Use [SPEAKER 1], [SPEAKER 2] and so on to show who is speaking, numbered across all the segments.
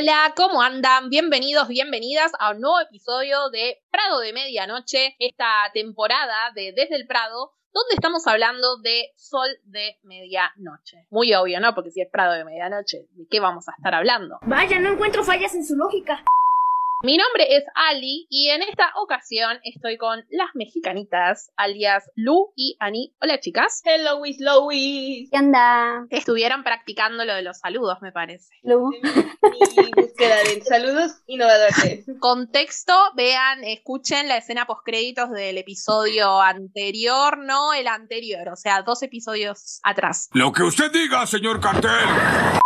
[SPEAKER 1] Hola, ¿cómo andan? Bienvenidos, bienvenidas a un nuevo episodio de Prado de Medianoche, esta temporada de Desde el Prado, donde estamos hablando de Sol de Medianoche. Muy obvio, ¿no? Porque si es Prado de Medianoche, ¿de qué vamos a estar hablando?
[SPEAKER 2] Vaya, no encuentro fallas en su lógica.
[SPEAKER 1] Mi nombre es Ali y en esta ocasión estoy con las mexicanitas, alias Lu y Ani. Hola chicas.
[SPEAKER 3] Hello, Wiz Lois.
[SPEAKER 2] ¿Qué onda?
[SPEAKER 1] Estuvieron practicando lo de los saludos, me parece.
[SPEAKER 2] Lu.
[SPEAKER 3] Mi búsqueda de saludos innovadores.
[SPEAKER 1] Contexto, vean, escuchen la escena postcréditos del episodio anterior, no el anterior, o sea, dos episodios atrás.
[SPEAKER 4] Lo que usted diga, señor cartel.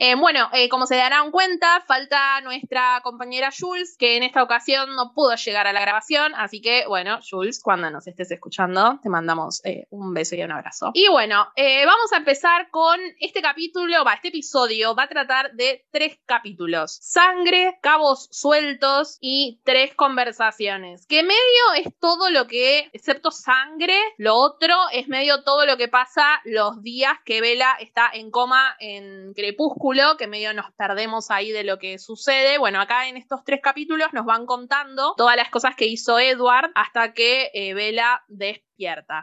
[SPEAKER 1] Eh, bueno, eh, como se darán cuenta, falta nuestra compañera Jules, que en esta ocasión no pudo llegar a la grabación, así que bueno, Jules, cuando nos estés escuchando, te mandamos eh, un beso y un abrazo. Y bueno, vamos a empezar con este capítulo, va, este episodio va a tratar de tres capítulos. Sangre, cabos sueltos y tres conversaciones, que medio es todo lo que, excepto sangre, lo otro es medio todo lo que pasa los días que Vela está en coma en Crepúsculo que medio nos perdemos ahí de lo que sucede. Bueno, acá en estos tres capítulos nos van contando todas las cosas que hizo Edward hasta que eh, Bella.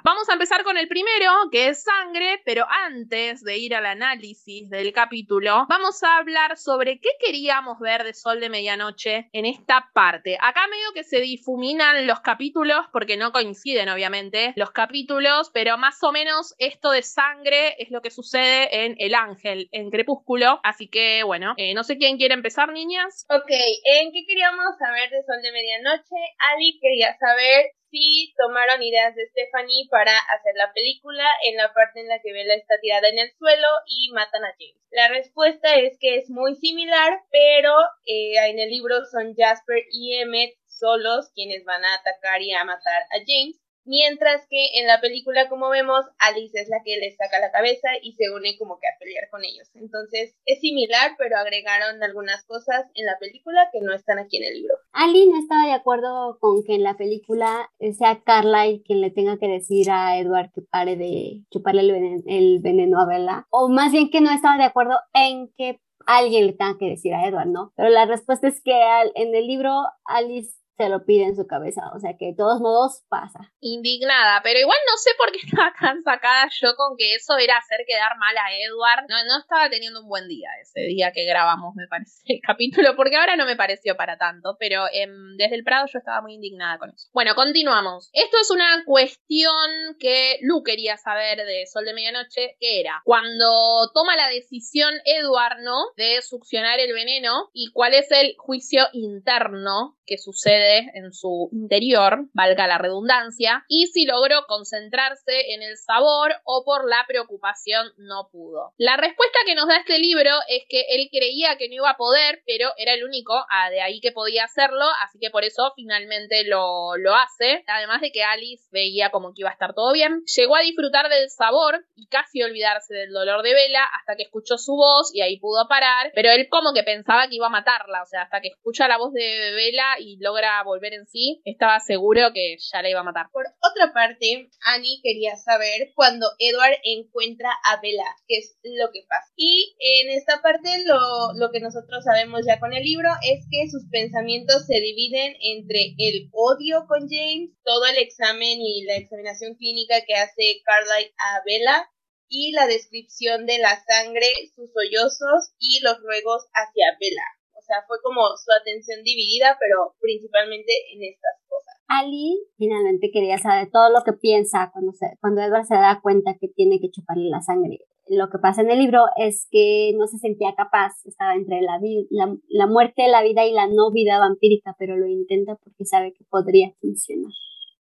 [SPEAKER 1] Vamos a empezar con el primero, que es sangre, pero antes de ir al análisis del capítulo, vamos a hablar sobre qué queríamos ver de Sol de Medianoche en esta parte. Acá medio que se difuminan los capítulos, porque no coinciden obviamente los capítulos, pero más o menos esto de sangre es lo que sucede en El Ángel, en Crepúsculo. Así que bueno, eh, no sé quién quiere empezar, niñas.
[SPEAKER 3] Ok, ¿en qué queríamos saber de Sol de Medianoche? Ali quería saber si tomaron ideas de Stephanie para hacer la película en la parte en la que Bella está tirada en el suelo y matan a James. La respuesta es que es muy similar, pero eh, en el libro son Jasper y Emmett solos quienes van a atacar y a matar a James. Mientras que en la película, como vemos, Alice es la que les saca la cabeza y se une como que a pelear con ellos. Entonces es similar, pero agregaron algunas cosas en la película que no están aquí en el libro.
[SPEAKER 2] Ali no estaba de acuerdo con que en la película sea Carlyle quien le tenga que decir a Edward que pare de chuparle el veneno, a Bella. O más bien que no estaba de acuerdo en que alguien le tenga que decir a Edward, ¿no? Pero la respuesta es que al, en el libro Alice se lo pide en su cabeza, o sea que de todos modos pasa.
[SPEAKER 1] Indignada, pero igual no sé por qué estaba tan sacada yo con que eso era hacer quedar mal a Edward. No, no estaba teniendo un buen día ese día que grabamos, me parece, el capítulo, porque ahora no me pareció para tanto, pero em, desde el Prado yo estaba muy indignada con eso. Bueno, continuamos. Esto es una cuestión que Lu quería saber de Sol de Medianoche, que era cuando toma la decisión Edward, ¿no? De succionar el veneno y cuál es el juicio interno que sucede en su interior, valga la redundancia, y si logró concentrarse en el sabor o por la preocupación no pudo. La respuesta que nos da este libro es que él creía que no iba a poder, pero era el único ah, de ahí que podía hacerlo, así que por eso finalmente lo, lo hace, además de que Alice veía como que iba a estar todo bien. Llegó a disfrutar del sabor y casi olvidarse del dolor de Vela hasta que escuchó su voz y ahí pudo parar, pero él como que pensaba que iba a matarla, o sea, hasta que escucha la voz de Vela y logra volver en sí, estaba seguro que ya la iba a matar.
[SPEAKER 3] Por otra parte, Annie quería saber cuando Edward encuentra a Bella, qué es lo que pasa. Y en esta parte lo, lo que nosotros sabemos ya con el libro es que sus pensamientos se dividen entre el odio con James, todo el examen y la examinación clínica que hace Carlyle a Bella, y la descripción de la sangre, sus sollozos y los ruegos hacia Bella. O sea, fue como su atención dividida, pero principalmente en estas cosas.
[SPEAKER 2] Ali finalmente quería saber todo lo que piensa cuando, se, cuando Edward se da cuenta que tiene que chuparle la sangre. Lo que pasa en el libro es que no se sentía capaz, estaba entre la, la, la muerte, la vida y la no vida vampírica, pero lo intenta porque sabe que podría funcionar.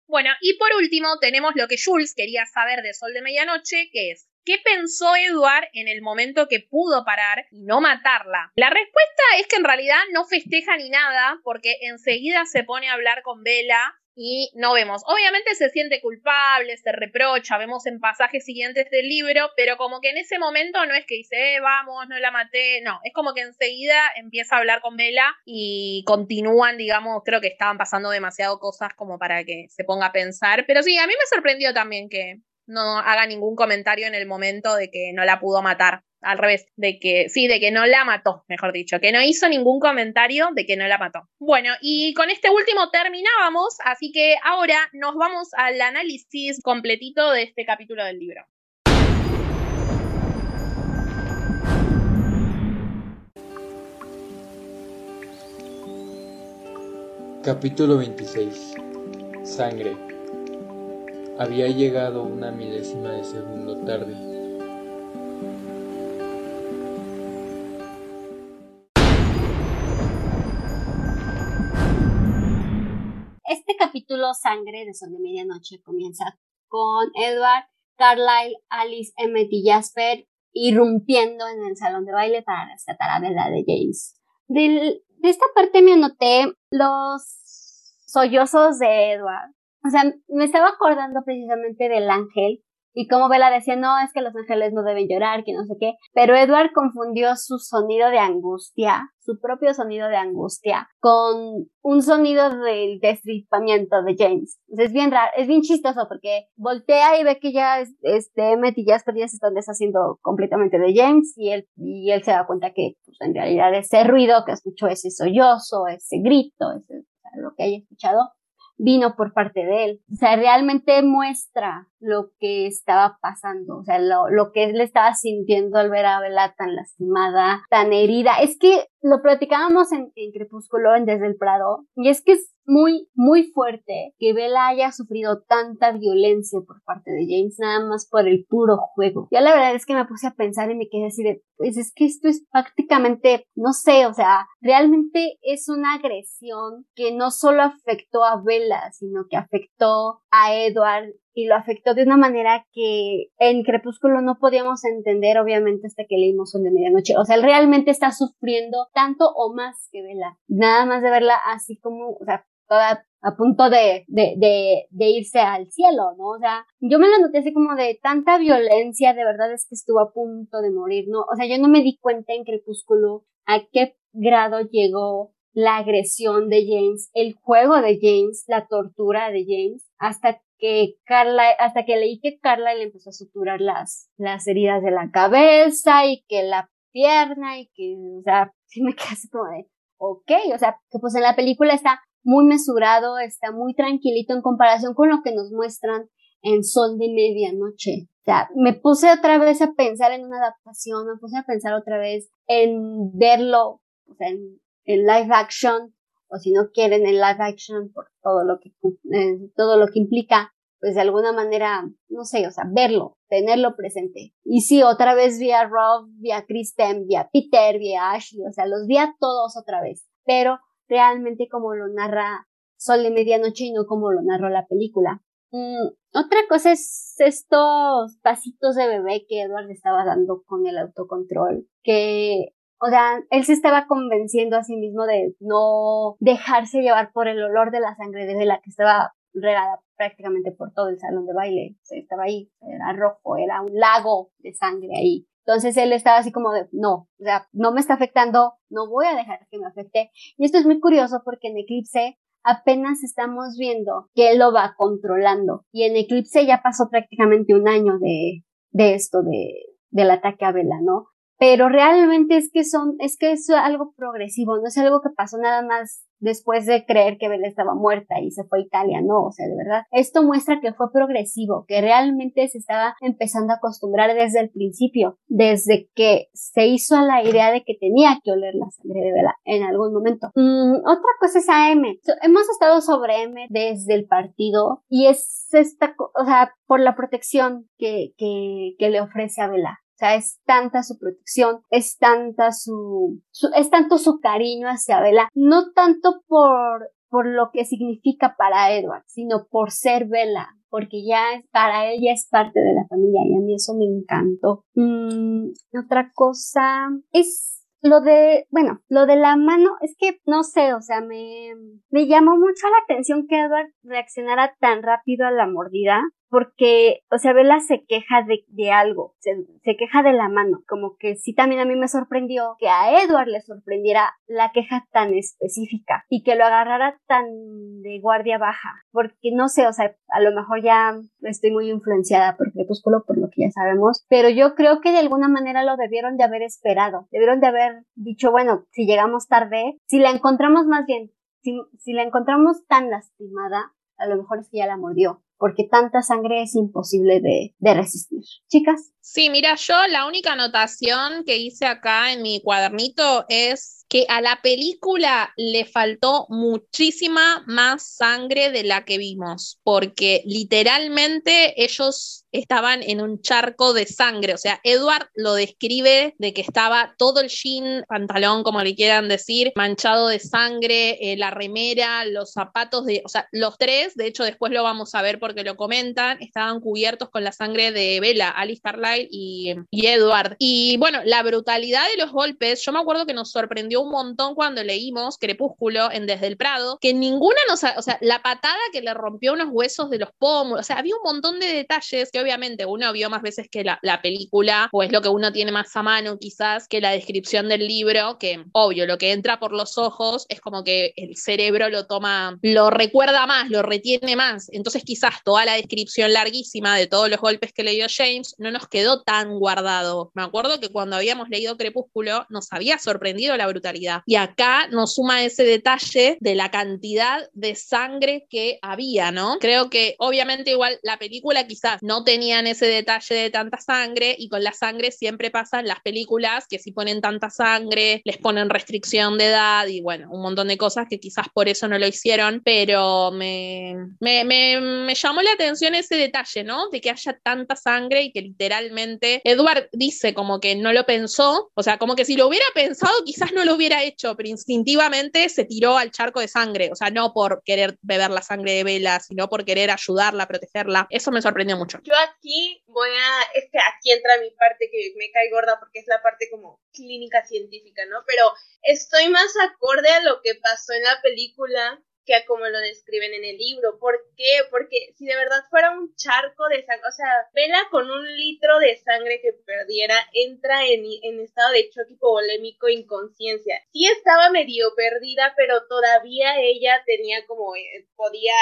[SPEAKER 1] Bueno, y por último tenemos lo que Jules quería saber de Sol de Medianoche, que es ¿Qué pensó Edward en el momento que pudo parar y no matarla? La respuesta es que en realidad no festeja ni nada porque enseguida se pone a hablar con Bella y no vemos. Obviamente se siente culpable, se reprocha, vemos en pasajes siguientes del libro, pero como que en ese momento no es que dice, eh, vamos, no la maté, no, es como que enseguida empieza a hablar con Vela y continúan, digamos, creo que estaban pasando demasiado cosas como para que se ponga a pensar, pero sí, a mí me sorprendió también que no haga ningún comentario en el momento de que no la pudo matar al revés, de que sí, de que no la mató, mejor dicho, que no hizo ningún comentario de que no la mató. Bueno, y con este último terminábamos, así que ahora nos vamos al análisis completito de este capítulo del libro.
[SPEAKER 5] Capítulo 26 Sangre Había llegado una milésima de segundo tarde
[SPEAKER 2] capítulo Sangre de Sol de Medianoche comienza con Edward, Carlyle, Alice, Emmett y Jasper irrumpiendo en el salón de baile para rescatar a Bella de James. de esta parte me anoté los sollozos de Edward. O sea, me estaba acordando precisamente del ángel y como Bella decía, no, es que los ángeles no deben llorar, que no sé qué. Pero Edward confundió su sonido de angustia, su propio sonido de angustia, con un sonido del destripamiento de James. es bien raro, es bien chistoso porque voltea y ve que ya este, Emmett y están deshaciendo completamente de James y él, y él se da cuenta que pues, en realidad ese ruido que escuchó, ese sollozo, ese grito, ese, lo que haya escuchado, vino por parte de él. O sea, realmente muestra lo que estaba pasando, o sea, lo, lo que él estaba sintiendo al ver a Bella tan lastimada, tan herida. Es que lo platicábamos en, en Crepúsculo, en Desde el Prado, y es que es muy, muy fuerte que Bella haya sufrido tanta violencia por parte de James, nada más por el puro juego. Ya la verdad es que me puse a pensar y me quedé así de, pues es que esto es prácticamente, no sé, o sea, realmente es una agresión que no solo afectó a Bella, sino que afectó a Edward y lo afectó de una manera que en Crepúsculo no podíamos entender, obviamente, hasta que leímos Son de Medianoche. O sea, él realmente está sufriendo tanto o más que Vela. Nada más de verla así como, o sea, toda a punto de, de, de, de, irse al cielo, ¿no? O sea, yo me lo noté así como de tanta violencia, de verdad es que estuvo a punto de morir, ¿no? O sea, yo no me di cuenta en Crepúsculo a qué grado llegó la agresión de James, el juego de James, la tortura de James, hasta que Carla, hasta que leí que Carla le empezó a suturar las, las heridas de la cabeza y que la pierna y que, o sea, sí me quedé así como de, ok, o sea, que pues en la película está muy mesurado, está muy tranquilito en comparación con lo que nos muestran en Sol de Medianoche. O sea, me puse otra vez a pensar en una adaptación, me puse a pensar otra vez en verlo, o sea, en, en live action, o si no quieren en live action por todo lo que, eh, todo lo que implica, pues de alguna manera, no sé, o sea, verlo, tenerlo presente. Y sí, otra vez vi a Rob, vi a Kristen, vi a Peter, vi a Ashley, o sea, los vi a todos otra vez, pero realmente como lo narra Sol de Medianoche y no como lo narró la película. Mm, otra cosa es estos pasitos de bebé que Edward estaba dando con el autocontrol, que o sea, él se estaba convenciendo a sí mismo de no dejarse llevar por el olor de la sangre de Vela que estaba regada prácticamente por todo el salón de baile. O sea, estaba ahí, era rojo, era un lago de sangre ahí. Entonces él estaba así como de, no, o sea, no me está afectando, no voy a dejar que me afecte. Y esto es muy curioso porque en Eclipse apenas estamos viendo que él lo va controlando. Y en Eclipse ya pasó prácticamente un año de, de esto, de, del ataque a Vela, ¿no? Pero realmente es que son, es que es algo progresivo, no es algo que pasó nada más después de creer que Bella estaba muerta y se fue a Italia, no, o sea, de verdad, esto muestra que fue progresivo, que realmente se estaba empezando a acostumbrar desde el principio, desde que se hizo a la idea de que tenía que oler la sangre de Bella en algún momento. Mm, otra cosa es AM. Hemos estado sobre M desde el partido y es esta, o sea, por la protección que, que, que le ofrece a Bella sea, es tanta su protección, es tanta su, es tanto su cariño hacia Bella, no tanto por, por lo que significa para Edward, sino por ser Bella, porque ya para él ya es parte de la familia y a mí eso me encantó. Mm, otra cosa es lo de, bueno, lo de la mano, es que no sé, o sea, me, me llamó mucho la atención que Edward reaccionara tan rápido a la mordida porque, o sea, Bella se queja de, de algo, se, se, queja de la mano, como que sí también a mí me sorprendió que a Edward le sorprendiera la queja tan específica y que lo agarrara tan de guardia baja, porque no sé, o sea, a lo mejor ya estoy muy influenciada por Crepúsculo, por lo que ya sabemos, pero yo creo que de alguna manera lo debieron de haber esperado, debieron de haber dicho, bueno, si llegamos tarde, si la encontramos más bien, si, si la encontramos tan lastimada, a lo mejor es que ya la mordió porque tanta sangre es imposible de, de, resistir. Chicas.
[SPEAKER 1] Sí, mira, yo la única anotación que hice acá en mi cuadernito es que a la película le faltó muchísima más sangre de la que vimos, porque literalmente ellos estaban en un charco de sangre, o sea, Edward lo describe de que estaba todo el jean, pantalón, como le quieran decir, manchado de sangre, eh, la remera, los zapatos de, o sea, los tres, de hecho después lo vamos a ver porque lo comentan, estaban cubiertos con la sangre de Bella, Alice Carlyle y, y Edward. Y bueno, la brutalidad de los golpes, yo me acuerdo que nos sorprendió un montón cuando leímos Crepúsculo en Desde el Prado, que ninguna nos, o sea, la patada que le rompió unos huesos de los pómulos, o sea, había un montón de detalles que obviamente uno vio más veces que la, la película, o es lo que uno tiene más a mano quizás que la descripción del libro, que obvio, lo que entra por los ojos es como que el cerebro lo toma, lo recuerda más, lo retiene más, entonces quizás toda la descripción larguísima de todos los golpes que le dio James no nos quedó tan guardado. Me acuerdo que cuando habíamos leído Crepúsculo nos había sorprendido la brutalidad y acá nos suma ese detalle de la cantidad de sangre que había, ¿no? Creo que obviamente igual la película quizás no tenían ese detalle de tanta sangre y con la sangre siempre pasan las películas que si ponen tanta sangre les ponen restricción de edad y bueno, un montón de cosas que quizás por eso no lo hicieron, pero me, me, me, me llamó la atención ese detalle, ¿no? De que haya tanta sangre y que literalmente Edward dice como que no lo pensó, o sea, como que si lo hubiera pensado quizás no lo hubiera hecho, pero instintivamente se tiró al charco de sangre, o sea, no por querer beber la sangre de Vela, sino por querer ayudarla, protegerla. Eso me sorprendió mucho.
[SPEAKER 3] Yo aquí voy a, es que aquí entra mi parte que me cae gorda porque es la parte como clínica científica, ¿no? Pero estoy más acorde a lo que pasó en la película que a como lo describen en el libro. ¿Por qué? Porque si de verdad fuera un charco de sangre, o sea, Vela con un litro de sangre que perdiera entra en, en estado de choque hipovolémico inconsciencia. Sí estaba medio perdida, pero todavía ella tenía como, eh, podía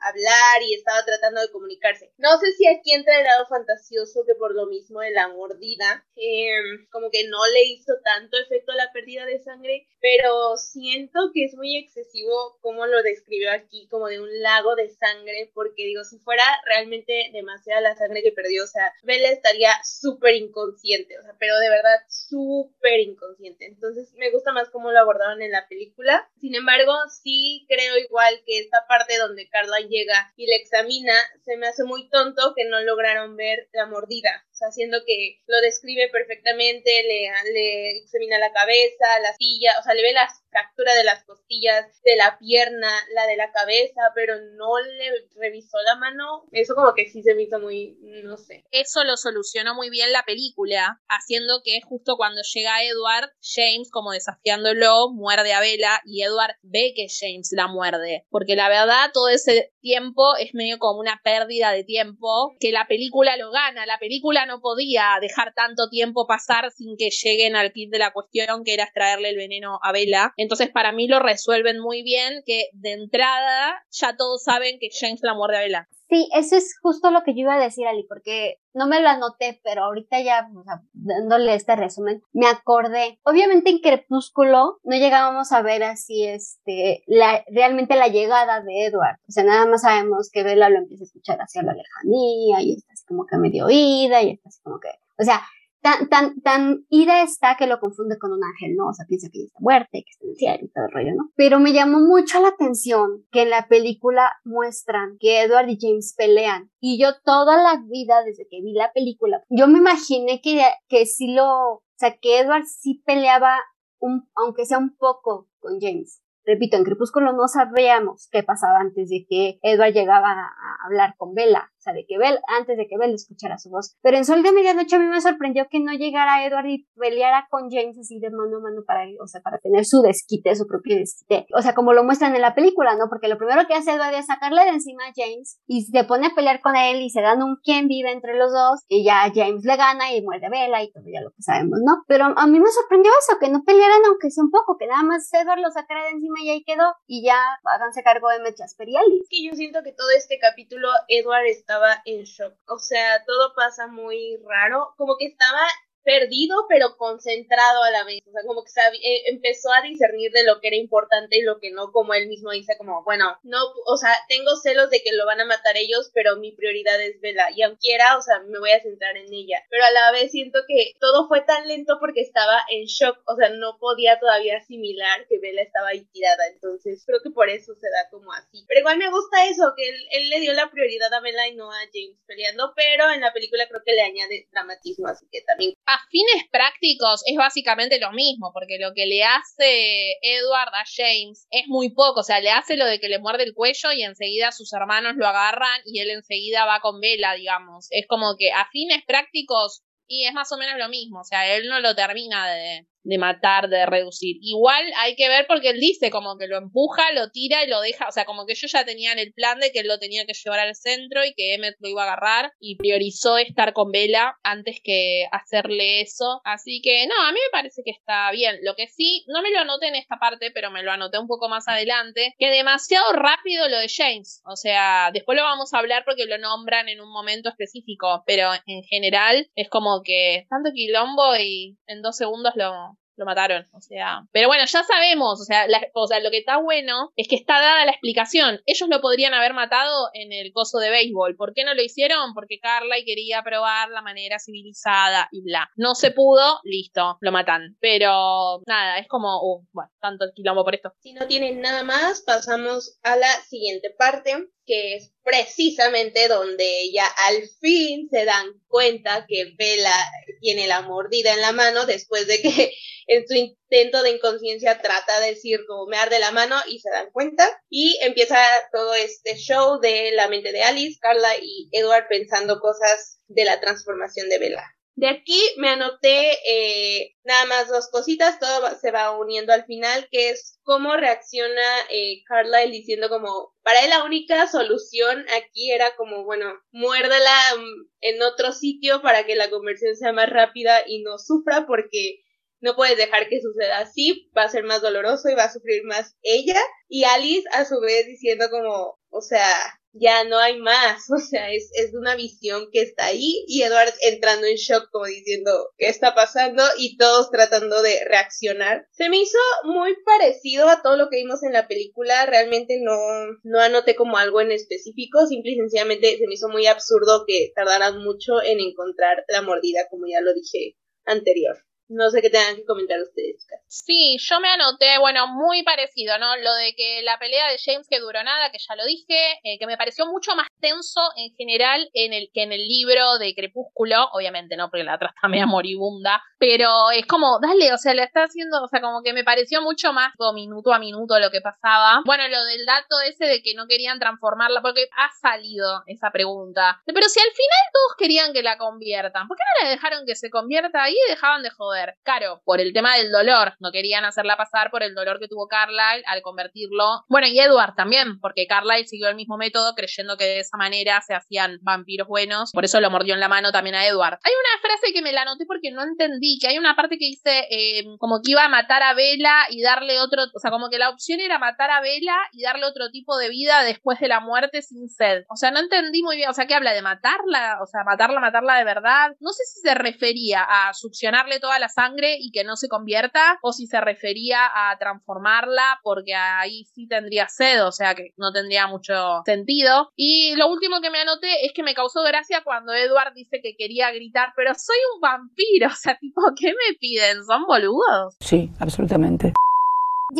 [SPEAKER 3] hablar y estaba tratando de comunicarse. No sé si aquí entra el lado fantasioso que por lo mismo de la mordida, em, como que no le hizo tanto efecto la pérdida de sangre, pero siento que es muy excesivo como lo describió aquí, como de un lago de sangre, porque digo, si fuera realmente demasiada la sangre que perdió, o sea, Bella estaría súper inconsciente, o sea, pero de verdad súper inconsciente. Entonces me gusta más cómo lo abordaron en la película. Sin embargo, sí creo igual que esta parte donde Carla llega y le examina, se me hace muy tonto que no lograron ver la mordida. O sea, haciendo que lo describe perfectamente, le, le examina la cabeza, la silla, o sea, le ve la fractura de las costillas, de la pierna, la de la cabeza, pero no le revisó la mano. Eso como que sí se me hizo muy, no sé.
[SPEAKER 1] Eso lo solucionó muy bien la película, haciendo que justo cuando llega Edward, James, como desafiándolo, muerde a Bella y Edward ve que James la muerde. Porque la verdad, todo ese tiempo es medio como una pérdida de tiempo que la película lo gana. La película no podía dejar tanto tiempo pasar sin que lleguen al kit de la cuestión, que era extraerle el veneno a Bella. Para mí lo resuelven muy bien, que de entrada ya todos saben que James la muerde a Bella.
[SPEAKER 2] Sí, eso es justo lo que yo iba a decir, Ali, porque no me lo anoté, pero ahorita ya, o sea, dándole este resumen, me acordé. Obviamente en Crepúsculo no llegábamos a ver así, este, la, realmente la llegada de Edward. O sea, nada más sabemos que Bella lo empieza a escuchar hacia la lejanía y está así como que medio oída y está así como que, o sea, tan, tan, tan ida está que lo confunde con un ángel, ¿no? O sea, piensa que ella está muerta que está en el cielo y todo el rollo, ¿no? Pero me llamó mucho la atención que en la película muestran que Edward y James pelean. Y yo toda la vida, desde que vi la película, yo me imaginé que, que sí lo, o sea, que Edward sí peleaba un, aunque sea un poco con James. Repito, en Crepúsculo no sabíamos qué pasaba antes de que Edward llegaba a, hablar con Bella, o sea, de que Bella, antes de que Bella escuchara su voz. Pero en Sol de Medianoche a mí me sorprendió que no llegara Edward y peleara con James así de mano a mano para, o sea, para tener su desquite, su propio desquite. O sea, como lo muestran en la película, ¿no? Porque lo primero que hace Edward es sacarle de encima a James y se pone a pelear con él y se dan un quien vive entre los dos y ya James le gana y muerde Bella y todo ya lo que sabemos, ¿no? Pero a mí me sorprendió eso, que no pelearan aunque sea un poco, que nada más Edward lo sacara de encima y ahí quedó y ya háganse cargo de Mechas Perialis.
[SPEAKER 3] que yo siento que todo este capítulo Edward estaba en shock. O sea, todo pasa muy raro. Como que estaba perdido pero concentrado a la vez, o sea, como que eh, empezó a discernir de lo que era importante y lo que no, como él mismo dice, como, bueno, no, o sea, tengo celos de que lo van a matar ellos, pero mi prioridad es Vela, y aunque quiera, o sea, me voy a centrar en ella, pero a la vez siento que todo fue tan lento porque estaba en shock, o sea, no podía todavía asimilar que Vela estaba ahí tirada, entonces creo que por eso se da como así, pero igual me gusta eso, que él, él le dio la prioridad a Vela y no a James peleando, pero en la película creo que le añade dramatismo, así que también
[SPEAKER 1] a fines prácticos es básicamente lo mismo, porque lo que le hace Edward a James es muy poco, o sea, le hace lo de que le muerde el cuello y enseguida sus hermanos lo agarran y él enseguida va con vela, digamos. Es como que a fines prácticos y es más o menos lo mismo, o sea, él no lo termina de, de matar, de reducir. Igual hay que ver porque él dice como que lo empuja, lo tira y lo deja, o sea, como que ellos ya tenían el plan de que él lo tenía que llevar al centro y que Emmet lo iba a agarrar y priorizó estar con Vela antes que hacerle eso. Así que no, a mí me parece que está bien. Lo que sí, no me lo anoté en esta parte, pero me lo anoté un poco más adelante, que demasiado rápido lo de James. O sea, después lo vamos a hablar porque lo nombran en un momento específico, pero en general es como que tanto quilombo y en dos segundos lo, lo mataron, o sea, pero bueno, ya sabemos, o sea, o sea, lo que está bueno es que está dada la explicación. Ellos lo podrían haber matado en el coso de béisbol. ¿Por qué no lo hicieron? Porque Carla quería probar la manera civilizada y bla. No se pudo, listo, lo matan. Pero nada, es como, uh, bueno, tanto el quilombo por esto.
[SPEAKER 3] Si no tienen nada más, pasamos a la siguiente parte, que es precisamente donde ya al fin se dan cuenta que Bella tiene la mordida en la mano después de que en su intento de inconsciencia trata de decir como me arde la mano y se dan cuenta y empieza todo este show de la mente de Alice, Carla y Edward pensando cosas de la transformación de Bella. De aquí me anoté eh, nada más dos cositas, todo se va uniendo al final, que es cómo reacciona eh, Carlyle diciendo como, para él la única solución aquí era como, bueno, muérdala mm, en otro sitio para que la conversión sea más rápida y no sufra porque no puedes dejar que suceda así, va a ser más doloroso y va a sufrir más ella. Y Alice a su vez diciendo como, o sea, ya no hay más, o sea, es, es una visión que está ahí y Edward entrando en shock como diciendo qué está pasando y todos tratando de reaccionar. Se me hizo muy parecido a todo lo que vimos en la película, realmente no, no anoté como algo en específico, simple y sencillamente se me hizo muy absurdo que tardaran mucho en encontrar la mordida, como ya lo dije anterior. No sé qué tengan que comentar ustedes.
[SPEAKER 1] Sí, yo me anoté, bueno, muy parecido, ¿no? Lo de que la pelea de James que duró nada, que ya lo dije, eh, que me pareció mucho más tenso en general en el, que en el libro de Crepúsculo, obviamente no, porque la otra está media moribunda, pero es como, dale, o sea, le está haciendo, o sea, como que me pareció mucho más minuto a minuto lo que pasaba. Bueno, lo del dato ese de que no querían transformarla, porque ha salido esa pregunta. Pero si al final todos querían que la conviertan, ¿por qué no la dejaron que se convierta ahí y dejaban de joder? Claro, por el tema del dolor. No querían hacerla pasar por el dolor que tuvo Carlyle al convertirlo. Bueno, y Edward también, porque Carlyle siguió el mismo método creyendo que de esa manera se hacían vampiros buenos. Por eso lo mordió en la mano también a Edward. Hay una frase que me la anoté porque no entendí, que hay una parte que dice eh, como que iba a matar a Vela y darle otro, o sea, como que la opción era matar a Vela y darle otro tipo de vida después de la muerte sin sed. O sea, no entendí muy bien, o sea, ¿qué habla de matarla? O sea, matarla, matarla de verdad. No sé si se refería a succionarle toda la sangre y que no se convierta, o si se refería a transformarla porque ahí sí tendría sed, o sea que no tendría mucho sentido. Y lo último que me anoté es que me causó gracia cuando Edward dice que quería gritar, pero soy un vampiro, o sea, tipo, ¿qué me piden? ¿Son boludos?
[SPEAKER 6] Sí, absolutamente.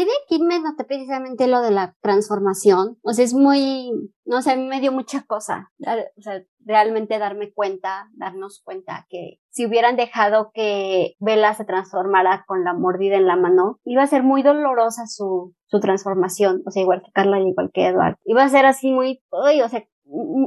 [SPEAKER 2] Aquí me noté precisamente lo de la transformación. O sea, es muy, no sé, me dio mucha cosa. O sea, realmente darme cuenta, darnos cuenta que si hubieran dejado que Bella se transformara con la mordida en la mano, iba a ser muy dolorosa su, su transformación. O sea, igual que Carla igual que Edward. Iba a ser así muy, uy, o sea,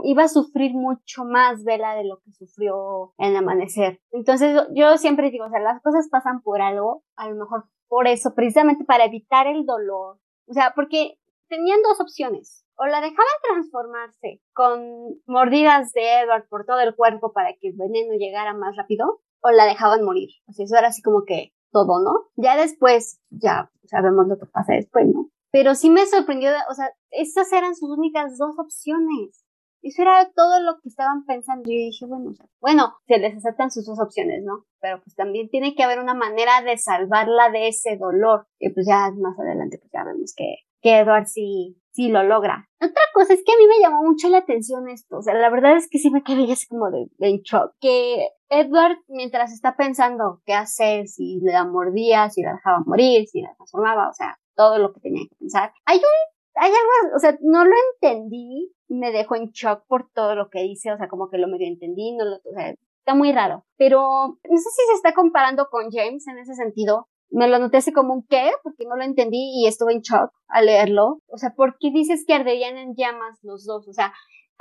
[SPEAKER 2] iba a sufrir mucho más Vela de lo que sufrió en Amanecer. Entonces yo siempre digo, o sea, las cosas pasan por algo, a lo mejor por eso, precisamente para evitar el dolor. O sea, porque tenían dos opciones. O la dejaban transformarse con mordidas de Edward por todo el cuerpo para que el veneno llegara más rápido, o la dejaban morir. O sea, eso era así como que todo, ¿no? Ya después, ya sabemos lo que pasa después, ¿no? Pero sí me sorprendió, o sea, estas eran sus únicas dos opciones. Eso era todo lo que estaban pensando. Yo dije, bueno, bueno, se les aceptan sus dos opciones, ¿no? Pero pues también tiene que haber una manera de salvarla de ese dolor. Y pues ya más adelante, pues ya vemos que, que Edward sí, sí lo logra. Otra cosa es que a mí me llamó mucho la atención esto. O sea, la verdad es que sí me quedé así como de, de en shock. Que Edward, mientras está pensando qué hacer, si le da mordía, si la dejaba morir, si la transformaba, o sea, todo lo que tenía que pensar. Hay un, hay algo, o sea, no lo entendí, me dejó en shock por todo lo que dice, o sea, como que lo medio entendí, no lo, o sea, está muy raro. Pero no sé si se está comparando con James en ese sentido. Me lo noté así como un qué, porque no lo entendí y estuve en shock al leerlo. O sea, ¿por qué dices que arderían en llamas los dos? O sea,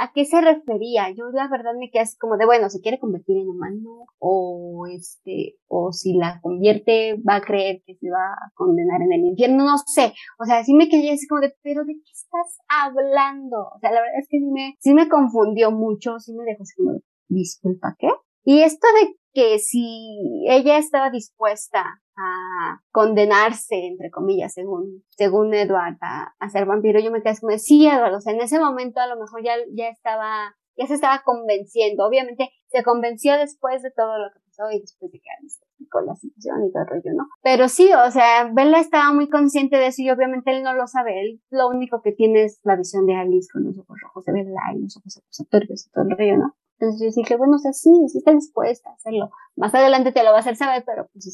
[SPEAKER 2] ¿A qué se refería? Yo la verdad me quedé así como de, bueno, ¿se quiere convertir en humano? O este, o si la convierte va a creer que se va a condenar en el infierno, no sé. O sea, sí me quedé así como de, pero ¿de qué estás hablando? O sea, la verdad es que sí me, sí me confundió mucho, sí me dejó así como de, disculpa, ¿qué? Y esto de que si ella estaba dispuesta a condenarse, entre comillas, según, según Edward, a, ser vampiro, yo me quedé como, sí, Edward, o sea, en ese momento a lo mejor ya, ya estaba, ya se estaba convenciendo, obviamente se convenció después de todo lo que pasó y después de que con la situación y todo el rollo, ¿no? Pero sí, o sea, Bella estaba muy consciente de eso y obviamente él no lo sabe, él lo único que tiene es la visión de Alice con los ojos rojos de Bella y los ojos acusatorios y todo el rollo, ¿no? Entonces yo dije, bueno, o sea, sí, sí está dispuesta a hacerlo. Más adelante te lo va a hacer saber, pero pues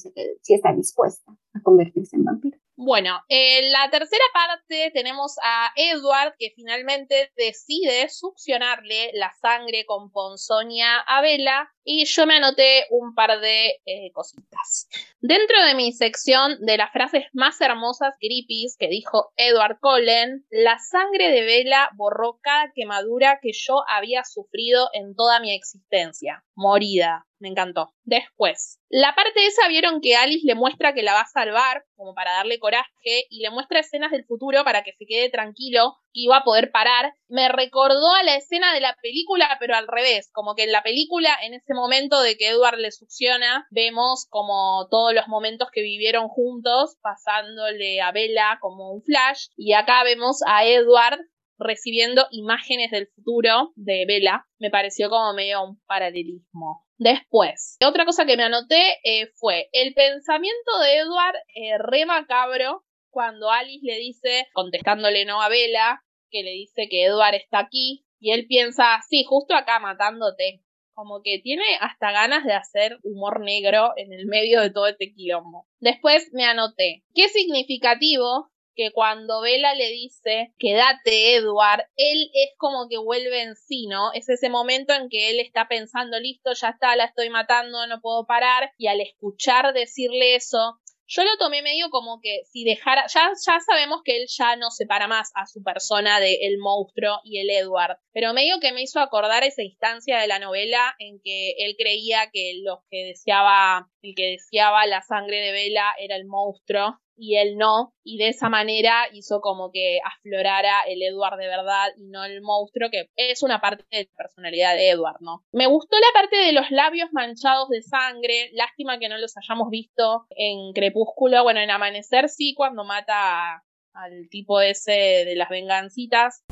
[SPEAKER 2] sí, está dispuesta a convertirse en vampiro.
[SPEAKER 1] Bueno, en la tercera parte tenemos a Edward que finalmente decide succionarle la sangre con ponzoña a Bella y yo me anoté un par de eh, cositas. Dentro de mi sección de las frases más hermosas creepy que dijo Edward Cullen, la sangre de Bella borró cada quemadura que yo había sufrido en toda mi existencia. Morida. Me encantó. Después, la parte esa vieron que Alice le muestra que la va a salvar, como para darle coraje, y le muestra escenas del futuro para que se quede tranquilo, que iba a poder parar. Me recordó a la escena de la película, pero al revés, como que en la película, en ese momento de que Edward le succiona, vemos como todos los momentos que vivieron juntos, pasándole a Bella como un flash, y acá vemos a Edward recibiendo imágenes del futuro de Bella. Me pareció como medio un paralelismo. Después, otra cosa que me anoté eh, fue el pensamiento de Edward eh, re macabro cuando Alice le dice, contestándole no a Bella, que le dice que Edward está aquí y él piensa, sí, justo acá matándote. Como que tiene hasta ganas de hacer humor negro en el medio de todo este quilombo. Después me anoté, qué significativo que cuando Bella le dice, quédate Edward, él es como que vuelve en sí, ¿no? Es ese momento en que él está pensando, listo, ya está, la estoy matando, no puedo parar, y al escuchar decirle eso, yo lo tomé medio como que si dejara, ya, ya sabemos que él ya no separa más a su persona de el monstruo y el Edward, pero medio que me hizo acordar esa instancia de la novela en que él creía que los que deseaba, el que deseaba la sangre de Bella era el monstruo y él no, y de esa manera hizo como que aflorara el Edward de verdad y no el monstruo, que es una parte de la personalidad de Edward, ¿no? Me gustó la parte de los labios manchados de sangre, lástima que no los hayamos visto en Crepúsculo, bueno, en Amanecer sí, cuando mata al tipo ese de las vengancitas.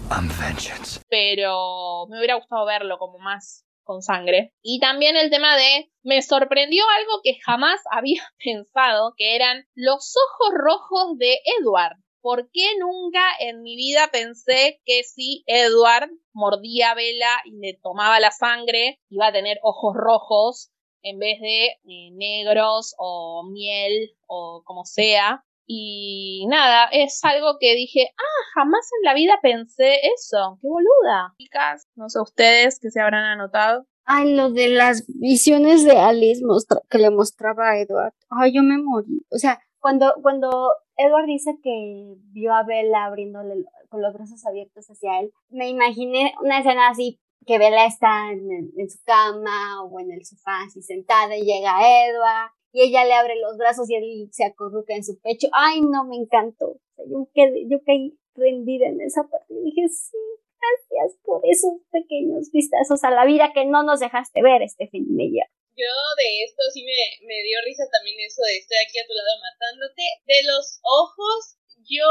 [SPEAKER 1] Pero me hubiera gustado verlo como más con sangre. Y también el tema de, me sorprendió algo que jamás había pensado, que eran los ojos rojos de Edward. ¿Por qué nunca en mi vida pensé que si Edward mordía Vela y le tomaba la sangre, iba a tener ojos rojos en vez de eh, negros o miel o como sea? Y nada, es algo que dije, ah, jamás en la vida pensé eso, qué boluda. Chicas, no sé ustedes que se habrán anotado.
[SPEAKER 2] Ay, lo de las visiones de Alice que le mostraba a Edward. Ay, yo me morí. O sea, Cuando, cuando Edward dice que vio a Bella abriéndole con los brazos abiertos hacia él, me imaginé una escena así que Bella está en, en, su cama o en el sofá así sentada y llega Edward y ella le abre los brazos y él se acurruca en su pecho. Ay, no, me encantó. Yo, quedé, yo caí rendida en esa parte y dije, sí, gracias por esos pequeños vistazos a la vida que no nos dejaste ver, Stephanie Meyer.
[SPEAKER 3] Yo de esto sí me, me dio risa también eso de estoy aquí a tu lado matándote. De los ojos, yo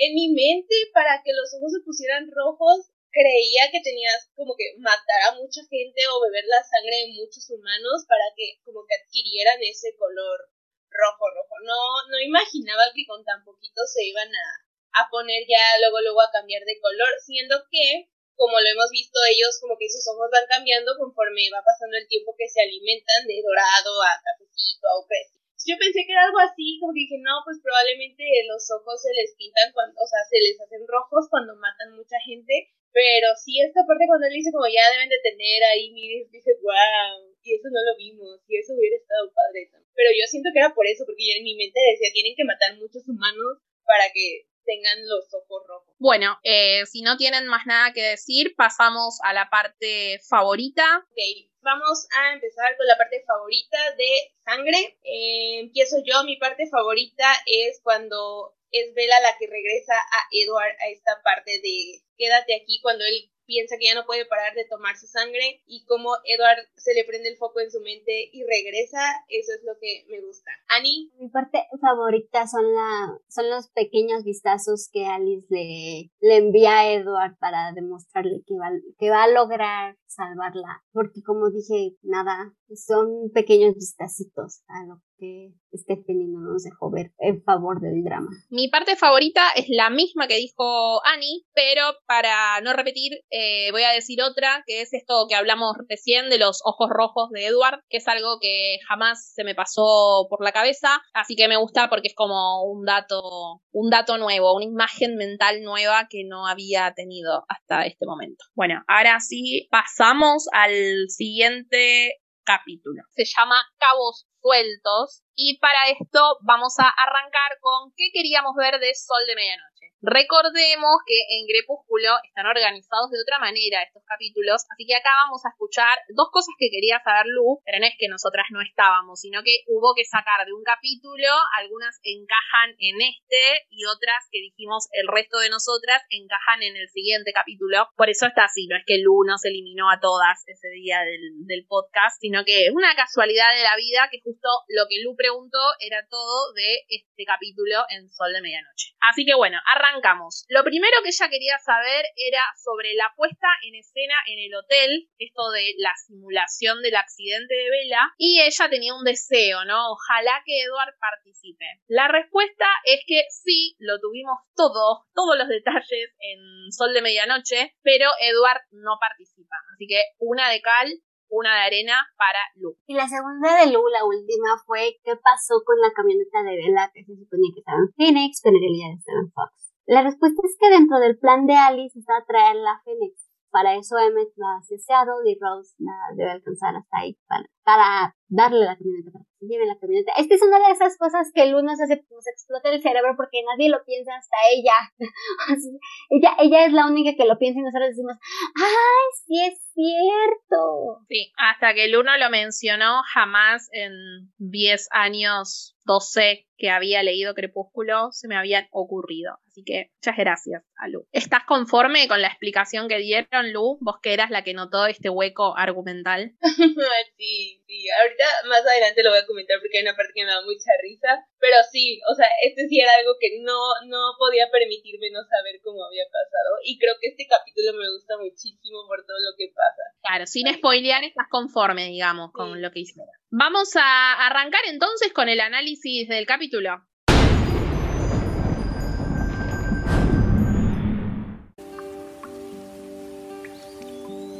[SPEAKER 3] en mi mente, para que los ojos se pusieran rojos, creía que tenías como que matar a mucha gente o beber la sangre de muchos humanos para que como que adquirieran ese color rojo, rojo. No, no imaginaba que con tan poquito se iban a, a poner ya luego, luego a cambiar de color, siendo que como lo hemos visto ellos, como que sus ojos van cambiando conforme va pasando el tiempo que se alimentan de dorado a cafecito a ocre. Yo pensé que era algo así, como que dije, no, pues probablemente los ojos se les pintan cuando, o sea, se les hacen rojos cuando matan mucha gente, pero sí esta parte cuando él dice como ya deben de tener ahí, mire, dice, wow, y eso no lo vimos, y eso hubiera estado padre también. Pero yo siento que era por eso, porque yo en mi mente decía, tienen que matar muchos humanos para que tengan los ojos rojos.
[SPEAKER 1] Bueno, eh, si no tienen más nada que decir, pasamos a la parte favorita.
[SPEAKER 3] Ok, vamos a empezar con la parte favorita de sangre. Eh, empiezo yo, mi parte favorita es cuando es Bella la que regresa a Edward a esta parte de quédate aquí cuando él piensa que ya no puede parar de tomar su sangre y como Edward se le prende el foco en su mente y regresa, eso es lo que me gusta. Annie.
[SPEAKER 2] Mi parte favorita son, la, son los pequeños vistazos que Alice le, le envía a Edward para demostrarle que va, que va a lograr salvarla, porque como dije, nada, son pequeños vistacitos a lo que Stephanie no nos dejó ver en favor del drama.
[SPEAKER 1] Mi parte favorita es la misma que dijo Annie, pero para no repetir, eh, voy a decir otra, que es esto que hablamos recién de los ojos rojos de Edward, que es algo que jamás se me pasó por la cabeza, así que me gusta porque es como un dato, un dato nuevo, una imagen mental nueva que no había tenido hasta este momento. Bueno, ahora sí pasamos al siguiente capítulo. Se llama Cabos Sueltos y para esto vamos a arrancar con qué queríamos ver de Sol de Medianoche. Recordemos que en Crepúsculo están organizados de otra manera estos capítulos, así que acá vamos a escuchar dos cosas que quería saber Lu, pero no es que nosotras no estábamos, sino que hubo que sacar de un capítulo, algunas encajan en este y otras que dijimos el resto de nosotras encajan en el siguiente capítulo. Por eso está así, no es que Lu nos eliminó a todas ese día del, podcast, sino que es una casualidad de la vida que justo lo que Lu preguntó era todo de este capítulo en Sol de Medianoche. Así que bueno, arrancamos. Lo primero que ella quería saber era sobre la puesta en escena en el hotel, esto de la simulación del accidente de Vela, y ella tenía un deseo, ¿no? Ojalá que Edward participe. La respuesta es que sí, lo tuvimos todo, todos los detalles en Sol de Medianoche, pero Edward no participa. Así que una de cal, una de arena para Lu.
[SPEAKER 2] Y la segunda de Lu, la última, fue qué pasó con la camioneta de Bella que se suponía que estaba en Phoenix, pero en realidad estaba en Fox. La respuesta es que dentro del plan de Alice está traer la Fénix. Para eso Emmet va hacia Seattle y Rose la debe alcanzar hasta ahí para, para darle la camioneta, para que se lleve la camioneta. Esta es una de esas cosas que el uno se hace, nos explota el cerebro porque nadie lo piensa hasta ella. ella. Ella es la única que lo piensa y nosotros decimos, ¡ay, sí es cierto!
[SPEAKER 1] Sí, hasta que el uno lo mencionó, jamás en 10 años 12 que había leído Crepúsculo se me habían ocurrido. Así que muchas gracias a Lu. ¿Estás conforme con la explicación que dieron, Lu? Vos que eras la que notó este hueco argumental.
[SPEAKER 3] sí, sí. Ahorita más adelante lo voy a comentar porque hay una parte que me da mucha risa. Pero sí, o sea, este sí era algo que no, no podía permitirme no saber cómo había pasado. Y creo que este capítulo me gusta muchísimo por todo lo que pasa.
[SPEAKER 1] Claro, sin spoilear, estás conforme, digamos, con lo que hicieron. Vamos a arrancar entonces con el análisis del capítulo.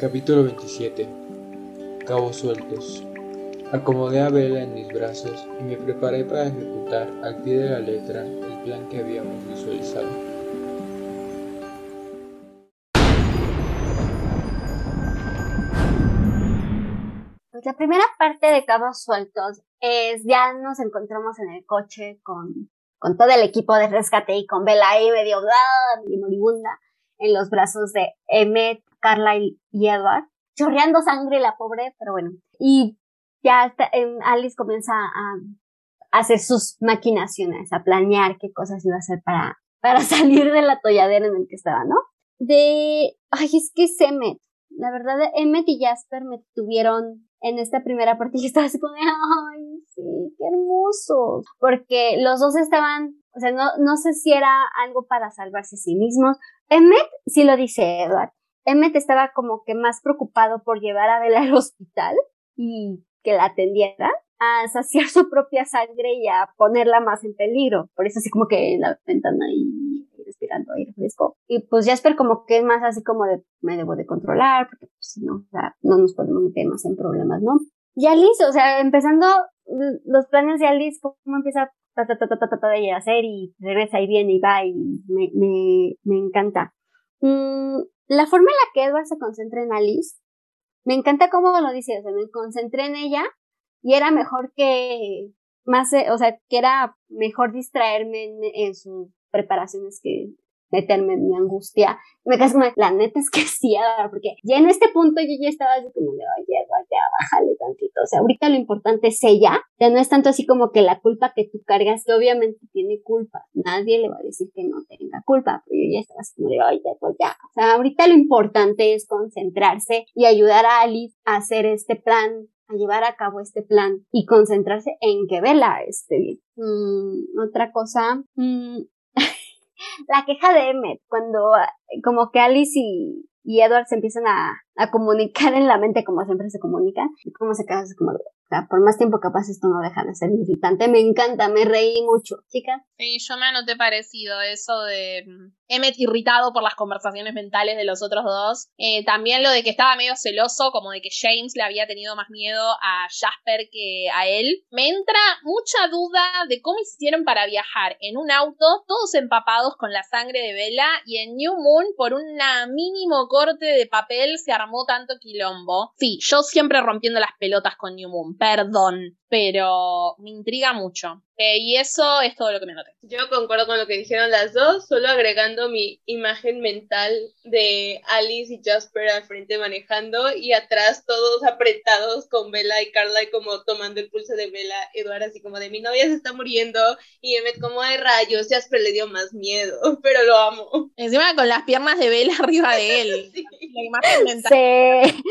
[SPEAKER 5] Capítulo 27 Cabos sueltos. Acomodé a Vela en mis brazos y me preparé para ejecutar al pie de la letra el plan que habíamos visualizado.
[SPEAKER 2] Pues la primera parte de Cabos Sueltos es ya nos encontramos en el coche con, con todo el equipo de rescate y con Bella ahí medio y moribunda en los brazos de Emmet, Carlyle y Edward, chorreando sangre la pobre, pero bueno. Y ya está, Alice comienza a, hacer sus maquinaciones, a planear qué cosas iba a hacer para, para salir del atolladero en el que estaba, ¿no? De, ay, es que es Emmet. La verdad, Emmet y Jasper me tuvieron en esta primera parte y estaba así como de, ay, sí, qué hermosos. Porque los dos estaban, o sea, no, no sé si era algo para salvarse a sí mismos. Emmet sí lo dice Edward. Emmet estaba como que más preocupado por llevar a Bella al hospital y que la atendiera a saciar su propia sangre y a ponerla más en peligro. Por eso así como que en la ventana y respirando aire fresco. Y pues Jasper como que es más así como de me debo de controlar, porque pues, no, o sea, no nos podemos meter más en problemas, ¿no? Y Alice, o sea, empezando los planes de Alice, cómo empieza ta, ta, ta, ta, ta, ta, de hacer y regresa y viene y va y me, me, me encanta. Mm, la forma en la que Edward se concentra en Alice, me encanta cómo lo dice, o sea, me concentré en ella y era mejor que más, eh, o sea, que era mejor distraerme en, sus preparaciones que meterme en mi angustia. Me quedé como, la neta es que sí, porque ya en este punto yo ya estaba así como de, oye, ya bájale tantito. O sea, ahorita lo importante es ella, ya no es tanto así como que la culpa que tú cargas, que obviamente tiene culpa. Nadie le va a decir que no tenga culpa, pero yo ya estaba así como de, oye, pues ya. O sea, ahorita lo importante es concentrarse y ayudar a Alice a hacer este plan a llevar a cabo este plan y concentrarse en que Vela esté bien. Mm, otra cosa, mm, la queja de Emmet, cuando como que Alice y, y Edward se empiezan a, a, comunicar en la mente como siempre se comunican, y cómo se queda como por más tiempo capaz esto no deja de ser irritante. Me encanta, me reí mucho, chicas.
[SPEAKER 1] Sí, yo me anoté parecido eso de mm, Emmet irritado por las conversaciones mentales de los otros dos. Eh, también lo de que estaba medio celoso, como de que James le había tenido más miedo a Jasper que a él. Me entra mucha duda de cómo hicieron para viajar en un auto, todos empapados con la sangre de Bella, y en New Moon, por un mínimo corte de papel, se armó tanto quilombo. Sí, yo siempre rompiendo las pelotas con New Moon perdón, pero me intriga mucho. Eh, y eso es todo lo que me noté.
[SPEAKER 3] Yo concuerdo con lo que dijeron las dos, solo agregando mi imagen mental de Alice y Jasper al frente manejando y atrás todos apretados con Bella y Carla y como tomando el pulso de Bella, Eduardo así como de mi novia se está muriendo y Emmet como de rayos, Jasper le dio más miedo, pero lo amo.
[SPEAKER 1] Encima con las piernas de Bella arriba de él. La imagen mental.
[SPEAKER 2] Sí.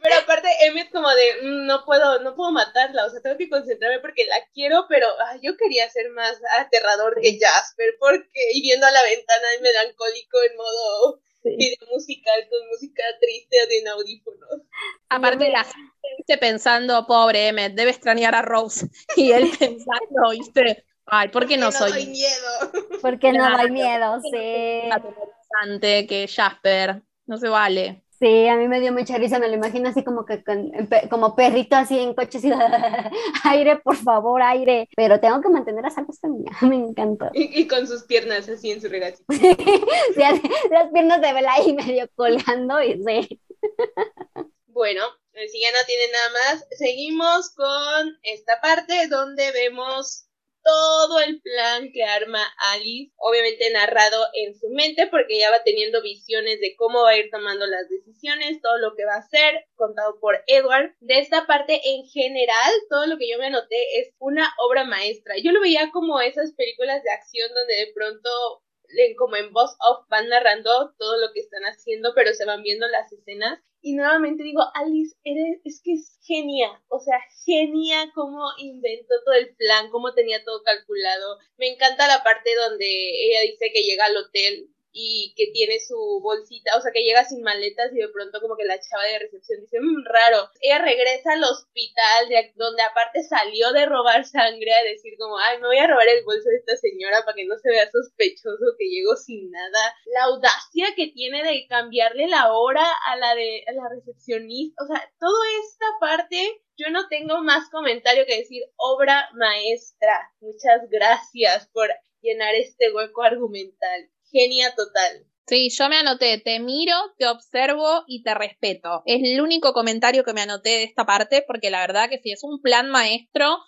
[SPEAKER 3] Pero aparte Emmet como de mm, no puedo, no puedo matarla, o sea, tengo que concentrarme porque la quiero, pero yo quería ser más aterrador que Jasper, porque y viendo a la ventana el melancólico en modo video musical con música triste de audífonos.
[SPEAKER 1] Aparte la gente pensando, pobre Emmet, debe extrañar a Rose. Y él pensando, ¿viste? Ay, ¿por qué no,
[SPEAKER 3] no
[SPEAKER 1] soy?
[SPEAKER 3] doy miedo.
[SPEAKER 2] Porque no doy miedo, sí.
[SPEAKER 1] que Jasper. No se vale.
[SPEAKER 2] Sí, a mí me dio mucha risa, me lo imagino así como que como perrito así en coche, así, aire, por favor, aire. Pero tengo que mantener a salvo esta niña, me encantó.
[SPEAKER 3] Y, con sus piernas así en su regatito.
[SPEAKER 2] las piernas de Bella ahí medio colgando y sí.
[SPEAKER 3] Bueno, si ya no tiene nada más, seguimos con esta parte donde vemos todo el plan que arma Alice, obviamente narrado en su mente porque ella va teniendo visiones de cómo va a ir tomando las decisiones, todo lo que va a hacer, contado por Edward. De esta parte en general, todo lo que yo me anoté es una obra maestra. Yo lo veía como esas películas de acción donde de pronto como en voz off van narrando todo lo que están haciendo, pero se van viendo las escenas y nuevamente digo, Alice, eres, es que es genia, o sea, genia cómo inventó todo el plan, cómo tenía todo calculado. Me encanta la parte donde ella dice que llega al hotel y que tiene su bolsita, o sea, que llega sin maletas y de pronto como que la chava de recepción dice, mmm, raro. Ella regresa al hospital de donde aparte salió de robar sangre a decir como, ay, me voy a robar el bolso de esta señora para que no se vea sospechoso que llegó sin nada. La audacia que tiene de cambiarle la hora a la de a la recepcionista, o sea, toda esta parte yo no tengo más comentario que decir obra maestra. Muchas gracias por llenar este hueco argumental genia total.
[SPEAKER 1] Sí, yo me anoté, te miro, te observo y te respeto. Es el único comentario que me anoté de esta parte, porque la verdad que si es un plan maestro,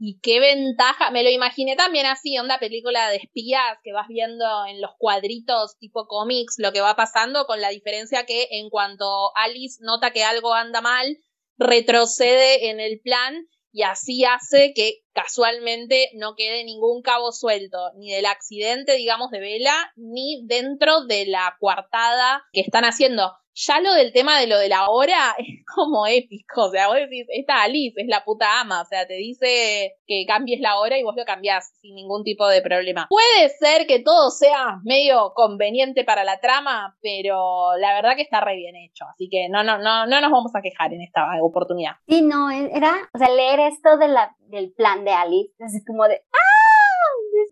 [SPEAKER 1] y qué ventaja, me lo imaginé también así, onda película de espías que vas viendo en los cuadritos tipo cómics lo que va pasando, con la diferencia que en cuanto Alice nota que algo anda mal, retrocede en el plan y así hace que casualmente no quede ningún cabo suelto, ni del accidente, digamos, de Vela, ni dentro de la coartada que están haciendo. Ya lo del tema de lo de la hora es como épico. O sea, vos decís, esta Alice es la puta ama. O sea, te dice que cambies la hora y vos lo cambiás sin ningún tipo de problema. Puede ser que todo sea medio conveniente para la trama, pero la verdad que está re bien hecho. Así que no, no, no, no nos vamos a quejar en esta oportunidad.
[SPEAKER 2] Sí, no, era, o sea, leer esto de la, del plan de Alice, así como de, ¡ah!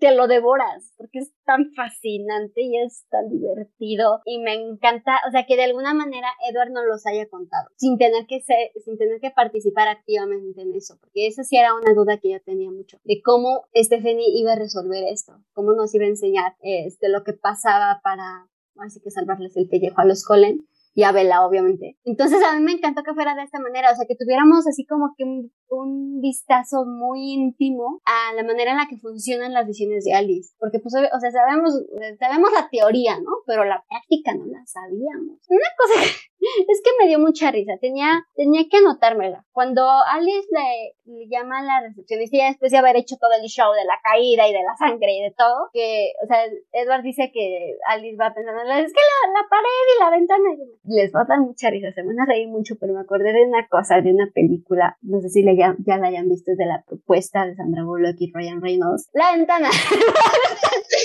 [SPEAKER 2] te lo devoras, porque es tan fascinante y es tan divertido y me encanta, o sea, que de alguna manera Edward nos los haya contado, sin tener que ser, sin tener que participar activamente en eso, porque esa sí era una duda que yo tenía mucho, de cómo Stephanie iba a resolver esto, cómo nos iba a enseñar este, lo que pasaba para, así que salvarles el pellejo a los Colen y a obviamente. Entonces a mí me encantó que fuera de esta manera, o sea, que tuviéramos así como que un, un, vistazo muy íntimo a la manera en la que funcionan las visiones de Alice, porque pues, o sea, sabemos, sabemos la teoría, ¿no? Pero la práctica no la sabíamos. Una cosa es que me dio mucha risa, tenía, tenía que anotármela. Cuando Alice le, llama a la recepcionista, ya después de haber hecho todo el show de la caída y de la sangre y de todo, que, o sea, Edward dice que Alice va pensando, es que la, la pared y la ventana, les va a dar mucha risa, se van a reír mucho, pero me acordé de una cosa, de una película, no sé si le, ya, ya la hayan visto, es de la propuesta de Sandra Bullock y Ryan Reynolds. La ventana.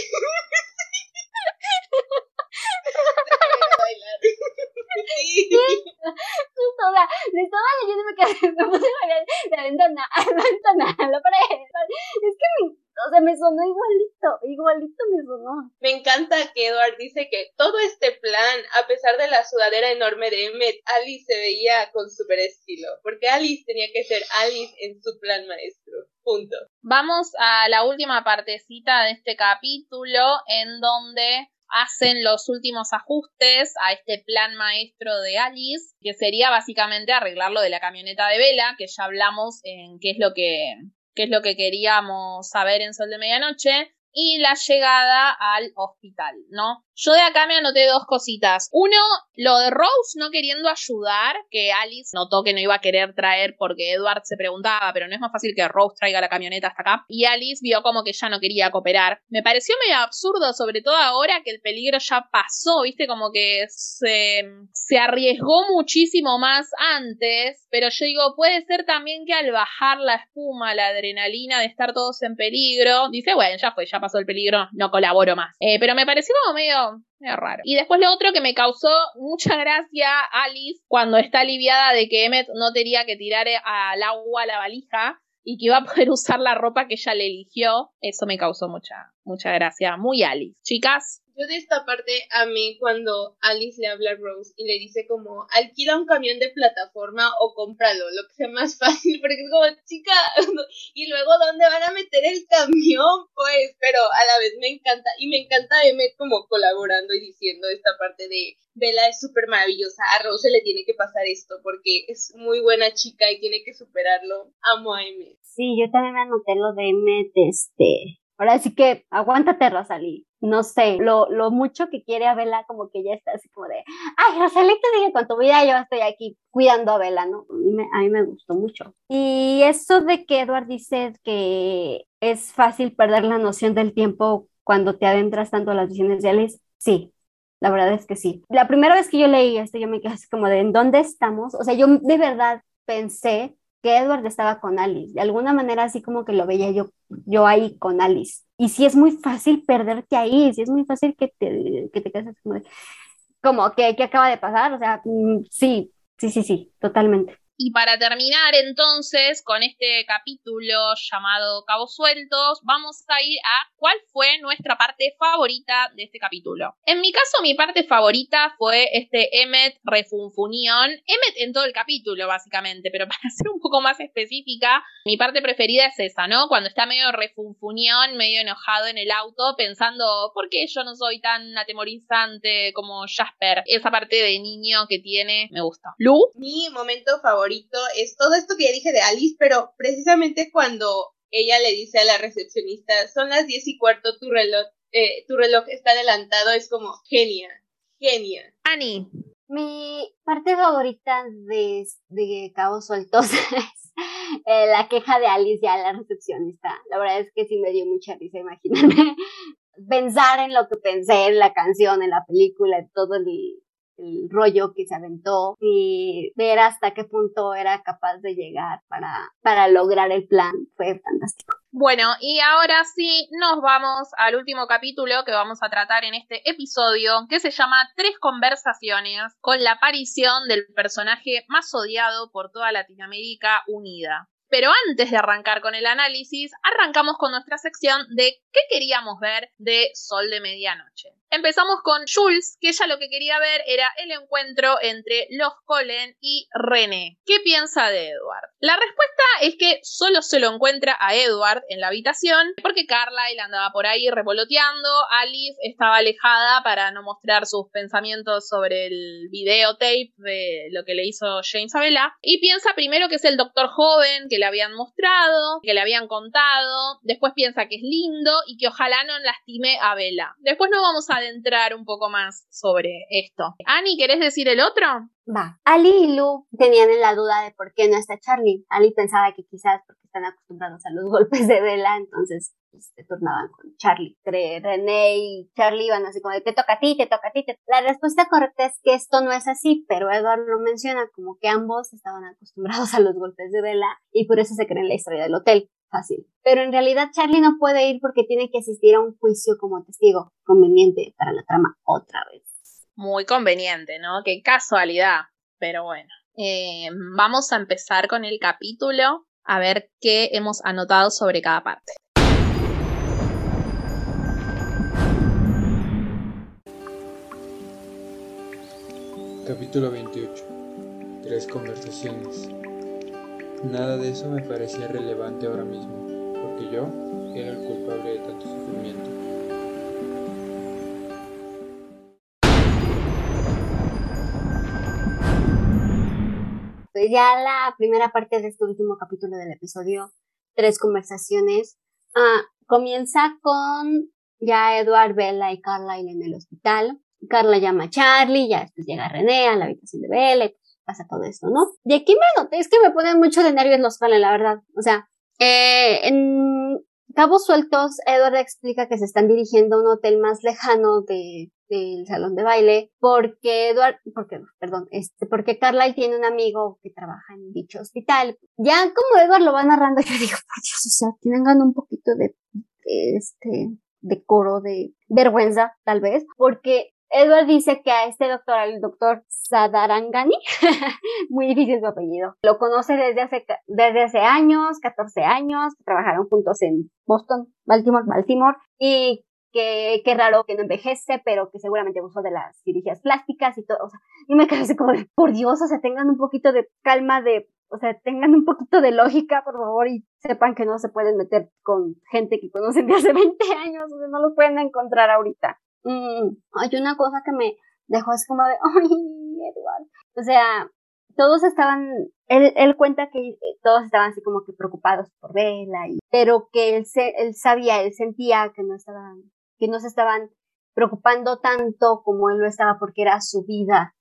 [SPEAKER 3] Sí.
[SPEAKER 2] Justo, o sea, le estaba leyendo y me quedé, me puse a ver la ventana, la ventana, la pared. Es que me, o sea, me sonó igualito, igualito me sonó.
[SPEAKER 3] Me encanta que Edward dice que todo este plan, a pesar de la sudadera enorme de Emmet, Alice se veía con super estilo, porque Alice tenía que ser Alice en su plan maestro. Punto.
[SPEAKER 1] Vamos a la última partecita de este capítulo en donde hacen los últimos ajustes a este plan maestro de Alice, que sería básicamente arreglar lo de la camioneta de Vela, que ya hablamos en qué es lo que, qué es lo que queríamos saber en Sol de Medianoche, y la llegada al hospital, ¿no? Yo de acá me anoté dos cositas. Uno, lo de Rose no queriendo ayudar, que Alice notó que no iba a querer traer porque Edward se preguntaba, pero no es más fácil que Rose traiga la camioneta hasta acá. Y Alice vio como que ya no quería cooperar. Me pareció medio absurdo, sobre todo ahora que el peligro ya pasó, viste, como que se, se arriesgó muchísimo más antes. Pero yo digo, puede ser también que al bajar la espuma, la adrenalina de estar todos en peligro, dice, bueno, ya fue, ya pasó el peligro, no colaboro más. Eh, pero me pareció como medio raro. Y después lo otro que me causó mucha gracia Alice cuando está aliviada de que Emmet no tenía que tirar al agua la valija y que iba a poder usar la ropa que ella le eligió. Eso me causó mucha, mucha gracia. Muy Alice. Chicas.
[SPEAKER 3] Yo de esta parte amé cuando Alice le habla a Rose y le dice como alquila un camión de plataforma o cómpralo, lo que sea más fácil, porque es como chica, y luego dónde van a meter el camión, pues, pero a la vez me encanta, y me encanta Emmet como colaborando y diciendo esta parte de Bella es súper maravillosa, a Rose le tiene que pasar esto porque es muy buena chica y tiene que superarlo. Amo a Emmet.
[SPEAKER 2] Sí, yo también me anoté lo de Emmet, este, Ahora sí que aguántate, Rosalí. No sé, lo, lo mucho que quiere a Bella, como que ya está así como de, ay, Rosalí, te dije con tu vida, yo estoy aquí cuidando a Bella, ¿no? A mí, me, a mí me gustó mucho. Y eso de que Edward dice que es fácil perder la noción del tiempo cuando te adentras tanto a las visiones Alice, sí, la verdad es que sí. La primera vez que yo leí esto, yo me quedé así como de, ¿en dónde estamos? O sea, yo de verdad pensé que Edward estaba con Alice. De alguna manera así como que lo veía yo, yo ahí con Alice. Y si es muy fácil perderte ahí, si es muy fácil que te, que te quedes como como que, acaba de pasar, o sea, mm, sí, sí, sí, sí, totalmente.
[SPEAKER 1] Y para terminar entonces con este capítulo llamado Cabos Sueltos, vamos a ir a cuál fue nuestra parte favorita de este capítulo. En mi caso, mi parte favorita fue este Emmet refunfunión. Emmet en todo el capítulo, básicamente, pero para ser un poco más específica, mi parte preferida es esa, ¿no? Cuando está medio refunfunión, medio enojado en el auto, pensando, ¿por qué yo no soy tan atemorizante como Jasper? Esa parte de niño que tiene, me gusta. ¿Lu?
[SPEAKER 3] Mi momento favorito es todo esto que ya dije de Alice, pero precisamente cuando ella le dice a la recepcionista, son las diez y cuarto, tu reloj, eh, tu reloj está adelantado, es como genia, genia.
[SPEAKER 1] Annie.
[SPEAKER 2] Mi parte favorita de, de Cabos Sueltos es eh, la queja de Alice ya la recepcionista. La verdad es que sí me dio mucha risa imaginarme pensar en lo que pensé en la canción, en la película, en todo el, el rollo que se aventó y ver hasta qué punto era capaz de llegar para, para lograr el plan fue fantástico.
[SPEAKER 1] Bueno, y ahora sí nos vamos al último capítulo que vamos a tratar en este episodio, que se llama Tres conversaciones, con la aparición del personaje más odiado por toda Latinoamérica unida. Pero antes de arrancar con el análisis, arrancamos con nuestra sección de qué queríamos ver de Sol de Medianoche. Empezamos con Jules, que ella lo que quería ver era el encuentro entre los Colen y René. ¿Qué piensa de Edward? La respuesta es que solo se lo encuentra a Edward en la habitación porque Carlyle andaba por ahí revoloteando, Alice estaba alejada para no mostrar sus pensamientos sobre el videotape de lo que le hizo James a Bella y piensa primero que es el doctor joven que le habían mostrado, que le habían contado, después piensa que es lindo y que ojalá no lastime a Bella. Después no vamos a adentrar un poco más sobre esto. Annie, ¿querés decir el otro?
[SPEAKER 2] Va. Ali y Lu tenían la duda de por qué no está Charlie. Ali pensaba que quizás porque están acostumbrados a los golpes de vela, entonces pues, se turnaban con Charlie. Entre René y Charlie iban así como de te toca a ti, te toca a ti. La respuesta correcta es que esto no es así, pero Edward lo menciona como que ambos estaban acostumbrados a los golpes de vela y por eso se cree en la historia del hotel fácil. Pero en realidad Charlie no puede ir porque tiene que asistir a un juicio como testigo, conveniente para la trama otra vez.
[SPEAKER 1] Muy conveniente, ¿no? Qué casualidad. Pero bueno, eh, vamos a empezar con el capítulo a ver qué hemos anotado sobre cada parte.
[SPEAKER 5] Capítulo 28. Tres conversaciones. Nada de eso me parecía relevante ahora mismo, porque yo era el culpable de tanto sufrimiento.
[SPEAKER 2] Ya la primera parte de este último capítulo del episodio, tres conversaciones, ah, comienza con ya Edward, Bella y Carlyle en el hospital. Carla llama a Charlie, ya después llega René a la habitación de Bella pasa todo esto, ¿no? De aquí me noté, es que me ponen mucho de nervios los Colen, la verdad. O sea, eh, en cabos sueltos, Edward explica que se están dirigiendo a un hotel más lejano de, del salón de baile, porque Edward, porque, perdón, este, porque Carlyle tiene un amigo que trabaja en dicho hospital. Ya como Edward lo va narrando, yo digo, por Dios, o sea, tienen un poquito de, de este, de coro, de vergüenza, tal vez, porque Edward dice que a este doctor, al doctor Sadarangani, muy difícil su apellido, lo conoce desde hace, desde hace años, 14 años, trabajaron juntos en Boston, Baltimore, Baltimore, y que qué raro que no envejece, pero que seguramente abusó de las cirugías plásticas y todo, o sea, y me quedé así como de, por Dios, o sea, tengan un poquito de calma, de, o sea, tengan un poquito de lógica, por favor, y sepan que no se pueden meter con gente que conocen de hace 20 años, o sea, no los pueden encontrar ahorita. Mm, hay una cosa que me dejó así como de, ay, Edward. O sea, todos estaban, él, él cuenta que eh, todos estaban así como que preocupados por Bella, y, pero que él, se, él sabía, él sentía que no estaban, que no se estaban preocupando tanto como él lo estaba porque era su vida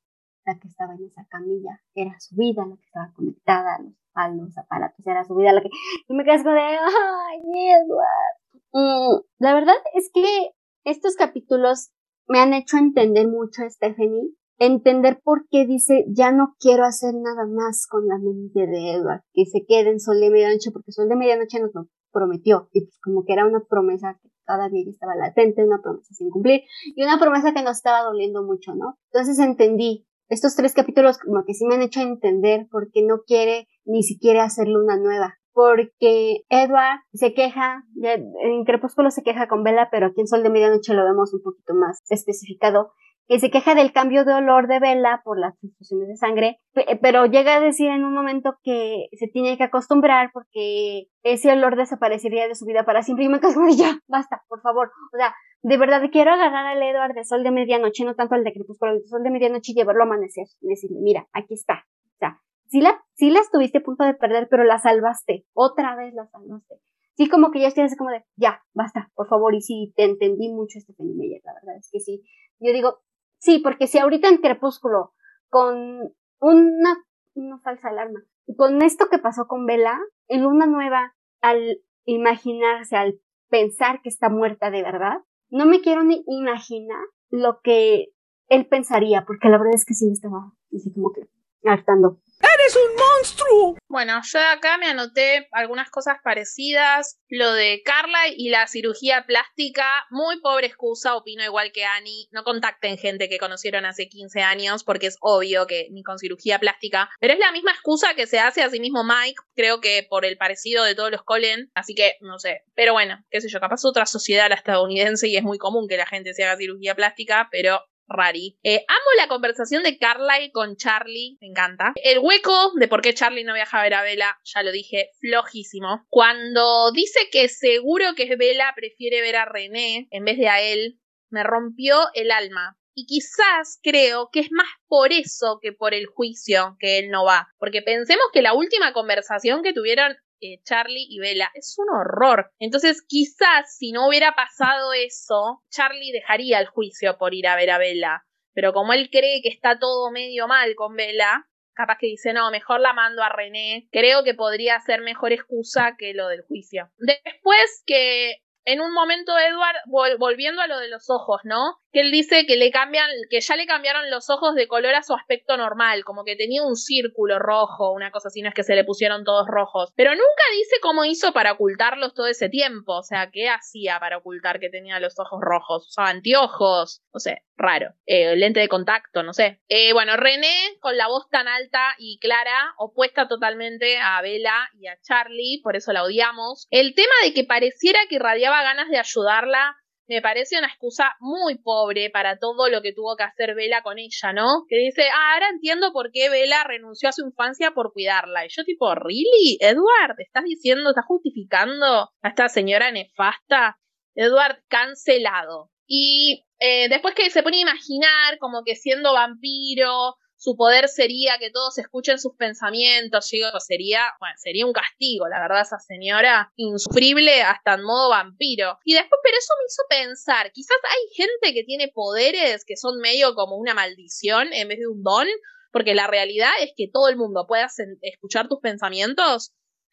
[SPEAKER 2] la que estaba en esa camilla, era su vida la que estaba conectada a los, a aparatos, era su vida la que, y me como de, ay, Edward. Mm, la verdad es que estos capítulos me han hecho entender mucho a Stephanie, entender por qué dice, ya no quiero hacer nada más con la mente de Edward, que se quede en Sol de Medianoche, porque Sol de Medianoche nos prometió, y pues como que era una promesa que todavía estaba latente, una promesa sin cumplir, y una promesa que nos estaba doliendo mucho, ¿no? Entonces entendí estos tres capítulos como que sí me han hecho entender por qué no quiere ni siquiera hacer luna nueva. Porque Edward se queja, en Crepúsculo se queja con Bella, pero aquí en Sol de Medianoche lo vemos un poquito más especificado, que se queja del cambio de olor de Bella por las transfusiones de sangre, pero llega a decir en un momento que se tiene que acostumbrar porque ese olor desaparecería de su vida para siempre y me caso ya, basta, por favor. O sea, de verdad quiero agarrar al Edward de Sol de Medianoche, no tanto al de Crepúsculo, el de Sol de Medianoche y llevarlo a amanecer y decirle, mira, aquí está. O sea, sí la, sí la estuviste a punto de perder, pero la salvaste. Otra vez la salvaste. Sí, como que ya estoy así como de, ya, basta, por favor. Y sí, te entendí mucho, este Meyer, la verdad es que sí. Yo digo, sí, porque si ahorita en Crepúsculo, con una, una falsa alarma, con esto que pasó con Vela, en Luna Nueva, al imaginarse, al pensar que está muerta de verdad, no me quiero ni imaginar lo que él pensaría, porque la verdad es que sí me estaba así como que hartando.
[SPEAKER 7] ¡Eres un monstruo!
[SPEAKER 1] Bueno, yo acá me anoté algunas cosas parecidas. Lo de Carla y la cirugía plástica, muy pobre excusa, opino igual que Annie. No contacten gente que conocieron hace 15 años, porque es obvio que ni con cirugía plástica. Pero es la misma excusa que se hace a sí mismo Mike, creo que por el parecido de todos los Colen. Así que, no sé. Pero bueno, qué sé yo, capaz otra sociedad la estadounidense y es muy común que la gente se haga cirugía plástica, pero Rari. Eh, amo la conversación de Carly con Charlie, me encanta. El hueco de por qué Charlie no viaja a ver a Bella, ya lo dije, flojísimo. Cuando dice que seguro que Bella prefiere ver a René en vez de a él, me rompió el alma. Y quizás creo que es más por eso que por el juicio que él no va. Porque pensemos que la última conversación que tuvieron eh, Charlie y Bella. Es un horror. Entonces, quizás si no hubiera pasado eso, Charlie dejaría el juicio por ir a ver a Bella. Pero como él cree que está todo medio mal con Bella, capaz que dice, no, mejor la mando a René. Creo que podría ser mejor excusa que lo del juicio. Después que en un momento Edward, volviendo a lo de los ojos, ¿no? Que él dice que le cambian, que ya le cambiaron los ojos de color a su aspecto normal, como que tenía un círculo rojo, una cosa así, no es que se le pusieron todos rojos. Pero nunca dice cómo hizo para ocultarlos todo ese tiempo, o sea, qué hacía para ocultar que tenía los ojos rojos. Usaba anteojos, no sé, raro. Eh, lente de contacto, no sé. Eh, bueno, René, con la voz tan alta y clara, opuesta totalmente a Bella y a Charlie, por eso la odiamos. El tema de que pareciera que irradiaba ganas de ayudarla me parece una excusa muy pobre para todo lo que tuvo que hacer Vela con ella, ¿no? Que dice, ah, ahora entiendo por qué Vela renunció a su infancia por cuidarla. Y yo tipo, ¿really? Edward, ¿estás diciendo, estás justificando a esta señora nefasta? Edward, cancelado. Y eh, después que se pone a imaginar como que siendo vampiro, su poder sería que todos escuchen sus pensamientos, sería, bueno, sería un castigo, la verdad, esa señora insufrible hasta en modo vampiro. Y después, pero eso me hizo pensar, quizás hay gente que tiene poderes que son medio como una maldición en vez de un don, porque la realidad es que todo el mundo pueda escuchar tus pensamientos,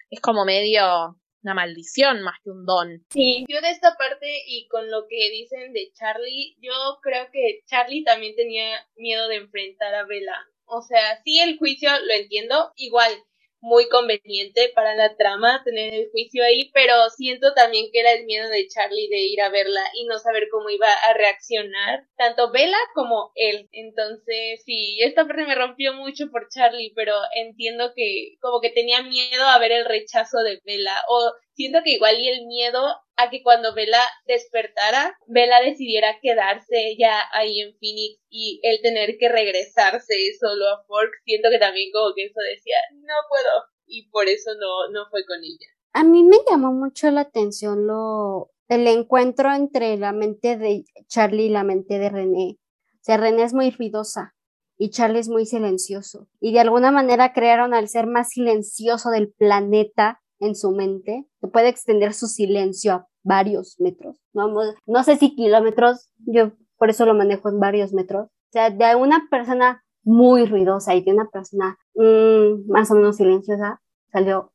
[SPEAKER 1] es como medio una maldición más que un don.
[SPEAKER 3] Sí, yo de esta parte y con lo que dicen de Charlie, yo creo que Charlie también tenía miedo de enfrentar a Bella. O sea, sí el juicio lo entiendo, igual muy conveniente para la trama tener el juicio ahí, pero siento también que era el miedo de Charlie de ir a verla y no saber cómo iba a reaccionar, tanto Bella como él. Entonces, sí, esta parte me rompió mucho por Charlie, pero entiendo que como que tenía miedo a ver el rechazo de Bella o siento que igual y el miedo a que cuando Bella despertara, Bella decidiera quedarse ya ahí en Phoenix y él tener que regresarse solo a Fork, siento que también como que eso decía, no puedo, y por eso no, no fue con ella.
[SPEAKER 2] A mí me llamó mucho la atención lo el encuentro entre la mente de Charlie y la mente de René. O sea, René es muy ruidosa y Charlie es muy silencioso. Y de alguna manera crearon al ser más silencioso del planeta en su mente, que puede extender su silencio a varios metros, no, no sé si kilómetros, yo por eso lo manejo en varios metros, o sea, de una persona muy ruidosa y de una persona mm, más o menos silenciosa, salió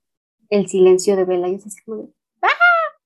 [SPEAKER 2] el silencio de Bella y es así como ¡ah!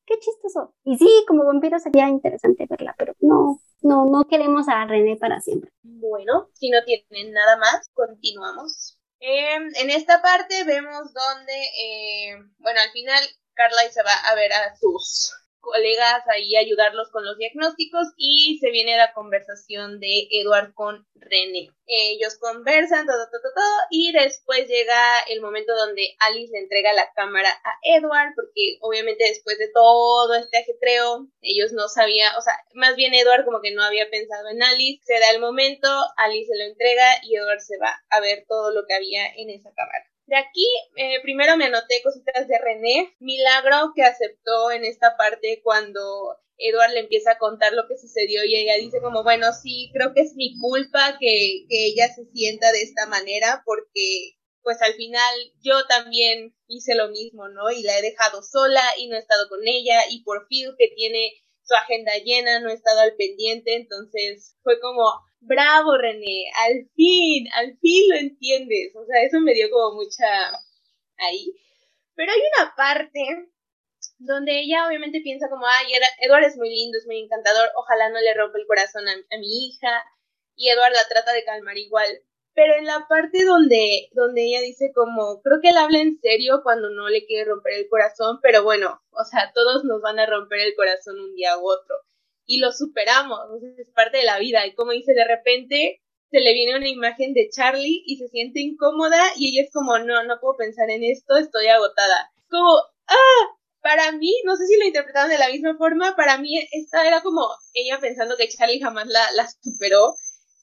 [SPEAKER 2] ¡Qué chistoso! Y sí, como vampiro sería interesante verla, pero no, no, no queremos a René para siempre.
[SPEAKER 3] Bueno, si no tienen nada más, continuamos. Em, en esta parte vemos donde, eh, bueno, al final Carly se va a ver a sus colegas ahí ayudarlos con los diagnósticos y se viene la conversación de Edward con René. Ellos conversan, todo, todo, todo, y después llega el momento donde Alice le entrega la cámara a Edward, porque obviamente después de todo este ajetreo, ellos no sabían, o sea, más bien Edward como que no había pensado en Alice, se da el momento, Alice se lo entrega y Edward se va a ver todo lo que había en esa cámara. De aquí, eh, primero me anoté cositas de René, milagro que aceptó en esta parte cuando Edward le empieza a contar lo que sucedió y ella dice como, bueno, sí, creo que es mi culpa que, que ella se sienta de esta manera porque pues al final yo también hice lo mismo, ¿no? Y la he dejado sola y no he estado con ella y por fin que tiene su agenda llena, no he estado al pendiente, entonces fue como, bravo René, al fin, al fin lo entiendes, o sea, eso me dio como mucha ahí. Pero hay una parte donde ella obviamente piensa como, ay, Edward es muy lindo, es muy encantador, ojalá no le rompa el corazón a, a mi hija, y Edward la trata de calmar igual, pero en la parte donde, donde ella dice como, creo que él habla en serio cuando no le quiere romper el corazón, pero bueno, o sea, todos nos van a romper el corazón un día u otro. Y lo superamos, es parte de la vida. Y como dice, de repente se le viene una imagen de Charlie y se siente incómoda y ella es como, no, no puedo pensar en esto, estoy agotada. Como, ah, para mí, no sé si lo interpretaron de la misma forma, para mí esta era como ella pensando que Charlie jamás la, la superó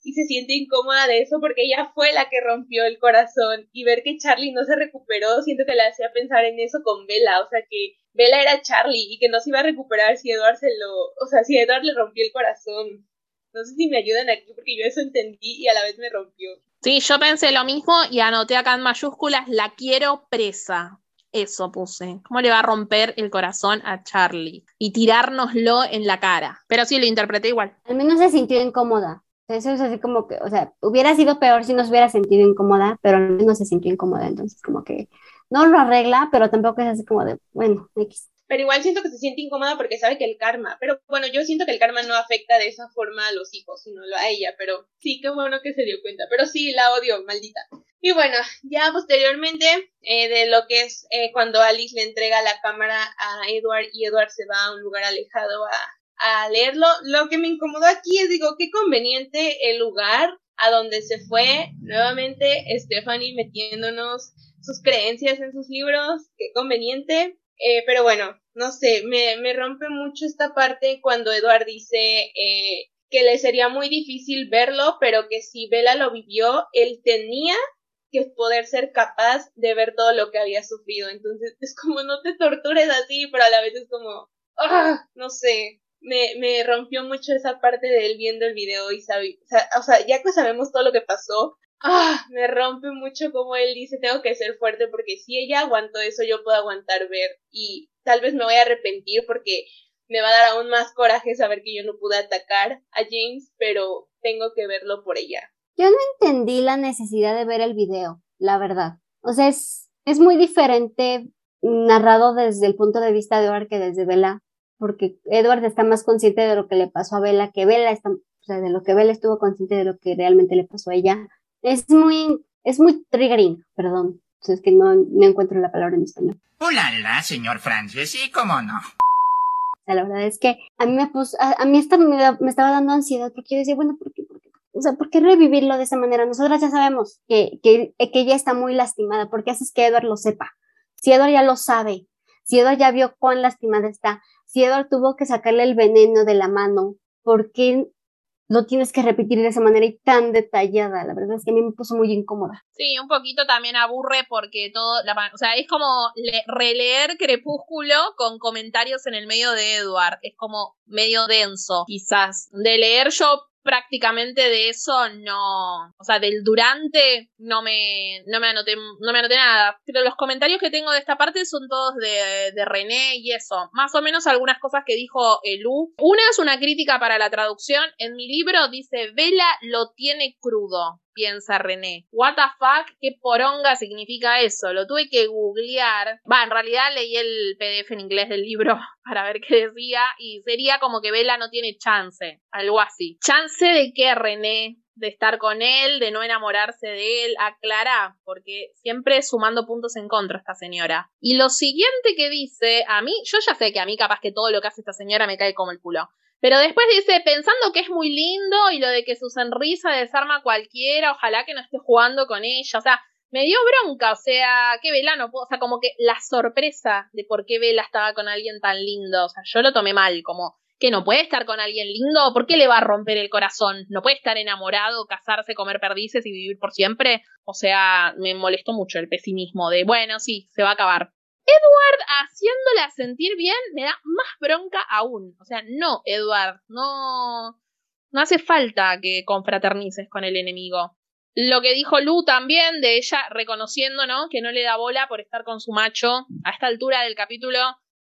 [SPEAKER 3] y se siente incómoda de eso porque ella fue la que rompió el corazón y ver que Charlie no se recuperó, siento que le hacía pensar en eso con Bella, o sea que Bella era Charlie y que no se iba a recuperar si Edward se lo, o sea, si Edward le rompió el corazón. No sé si me ayudan aquí porque yo eso entendí y a la vez me rompió.
[SPEAKER 1] Sí, yo pensé lo mismo y anoté acá en mayúsculas, la quiero presa. Eso puse. ¿Cómo le va a romper el corazón a Charlie? Y tirárnoslo en la cara. Pero sí, lo interpreté igual.
[SPEAKER 2] Al menos se sintió incómoda. Eso es así como que, o sea, hubiera sido peor si nos hubiera sentido incómoda, pero menos se sintió incómoda, entonces como que no lo arregla, pero tampoco es así como de, bueno, X.
[SPEAKER 3] Pero igual siento que se siente incómoda porque sabe que el karma, pero bueno, yo siento que el karma no afecta de esa forma a los hijos, sino a ella, pero sí, qué bueno que se dio cuenta, pero sí, la odio, maldita. Y bueno, ya posteriormente eh, de lo que es eh, cuando Alice le entrega la cámara a Edward y Edward se va a un lugar alejado a, a leerlo. Lo que me incomodó aquí es, digo, qué conveniente el lugar a donde se fue nuevamente Stephanie metiéndonos sus creencias en sus libros, qué conveniente. Eh, pero bueno, no sé, me, me, rompe mucho esta parte cuando Edward dice eh, que le sería muy difícil verlo, pero que si Bella lo vivió, él tenía que poder ser capaz de ver todo lo que había sufrido. Entonces es como no te tortures así, pero a la vez es como, ah, no sé, me, me rompió mucho esa parte de él viendo el video y sabe, o sea, ya que sabemos todo lo que pasó, ah, me rompe mucho como él dice, tengo que ser fuerte porque si ella aguantó eso, yo puedo aguantar ver y tal vez me voy a arrepentir porque me va a dar aún más coraje saber que yo no pude atacar a James, pero tengo que verlo por ella.
[SPEAKER 2] Yo no entendí la necesidad de ver el video, la verdad. O sea, es, es muy diferente narrado desde el punto de vista de Or que desde Bella porque Edward está más consciente de lo que le pasó a Bella que Bella está, o sea, de lo que Bella estuvo consciente de lo que realmente le pasó a ella. Es muy, es muy triggering, perdón. Es que no, no encuentro la palabra en español.
[SPEAKER 6] Hola, señor Francis, sí, cómo no.
[SPEAKER 2] O sea, la verdad es que a mí me puso, a, mí esta me, me, estaba dando ansiedad porque yo decía, bueno, ¿por qué, por qué? O sea, ¿por qué revivirlo de esa manera? Nosotras ya sabemos que, que, que ella está muy lastimada. ¿Por qué haces que Edward lo sepa? Si Edward ya lo sabe, si Edward ya vio cuán lastimada está, si Edward tuvo que sacarle el veneno de la mano, ¿por qué lo tienes que repetir de esa manera y tan detallada? La verdad es que a mí me puso muy incómoda.
[SPEAKER 1] Sí, un poquito también aburre porque todo, o sea, es como releer Crepúsculo con comentarios en el medio de Edward, es como medio denso, quizás. De leer yo prácticamente de eso no, o sea, del durante no me, no me anoté, no me anoté nada. Pero los comentarios que tengo de esta parte son todos de, de René y eso. Más o menos algunas cosas que dijo Elu. Una es una crítica para la traducción. En mi libro dice, Vela lo tiene crudo piensa René. What the fuck, qué poronga significa eso. Lo tuve que googlear. Va, en realidad leí el PDF en inglés del libro para ver qué decía y sería como que Vela no tiene chance, algo así. ¿Chance de qué, René? de estar con él, de no enamorarse de él, aclara, porque siempre sumando puntos en contra esta señora. Y lo siguiente que dice, a mí, yo ya sé que a mí capaz que todo lo que hace esta señora me cae como el culo. Pero después dice, pensando que es muy lindo y lo de que su sonrisa desarma a cualquiera, ojalá que no esté jugando con ella. O sea, me dio bronca, o sea, que Vela no puedo, o sea, como que la sorpresa de por qué Vela estaba con alguien tan lindo, o sea, yo lo tomé mal, como que no puede estar con alguien lindo, ¿por qué le va a romper el corazón? ¿No puede estar enamorado, casarse, comer perdices y vivir por siempre? O sea, me molestó mucho el pesimismo de, bueno, sí, se va a acabar. Edward haciéndola sentir bien me da más bronca aún. O sea, no, Edward, no, no hace falta que confraternices con el enemigo. Lo que dijo Lu también de ella reconociendo, ¿no? Que no le da bola por estar con su macho. A esta altura del capítulo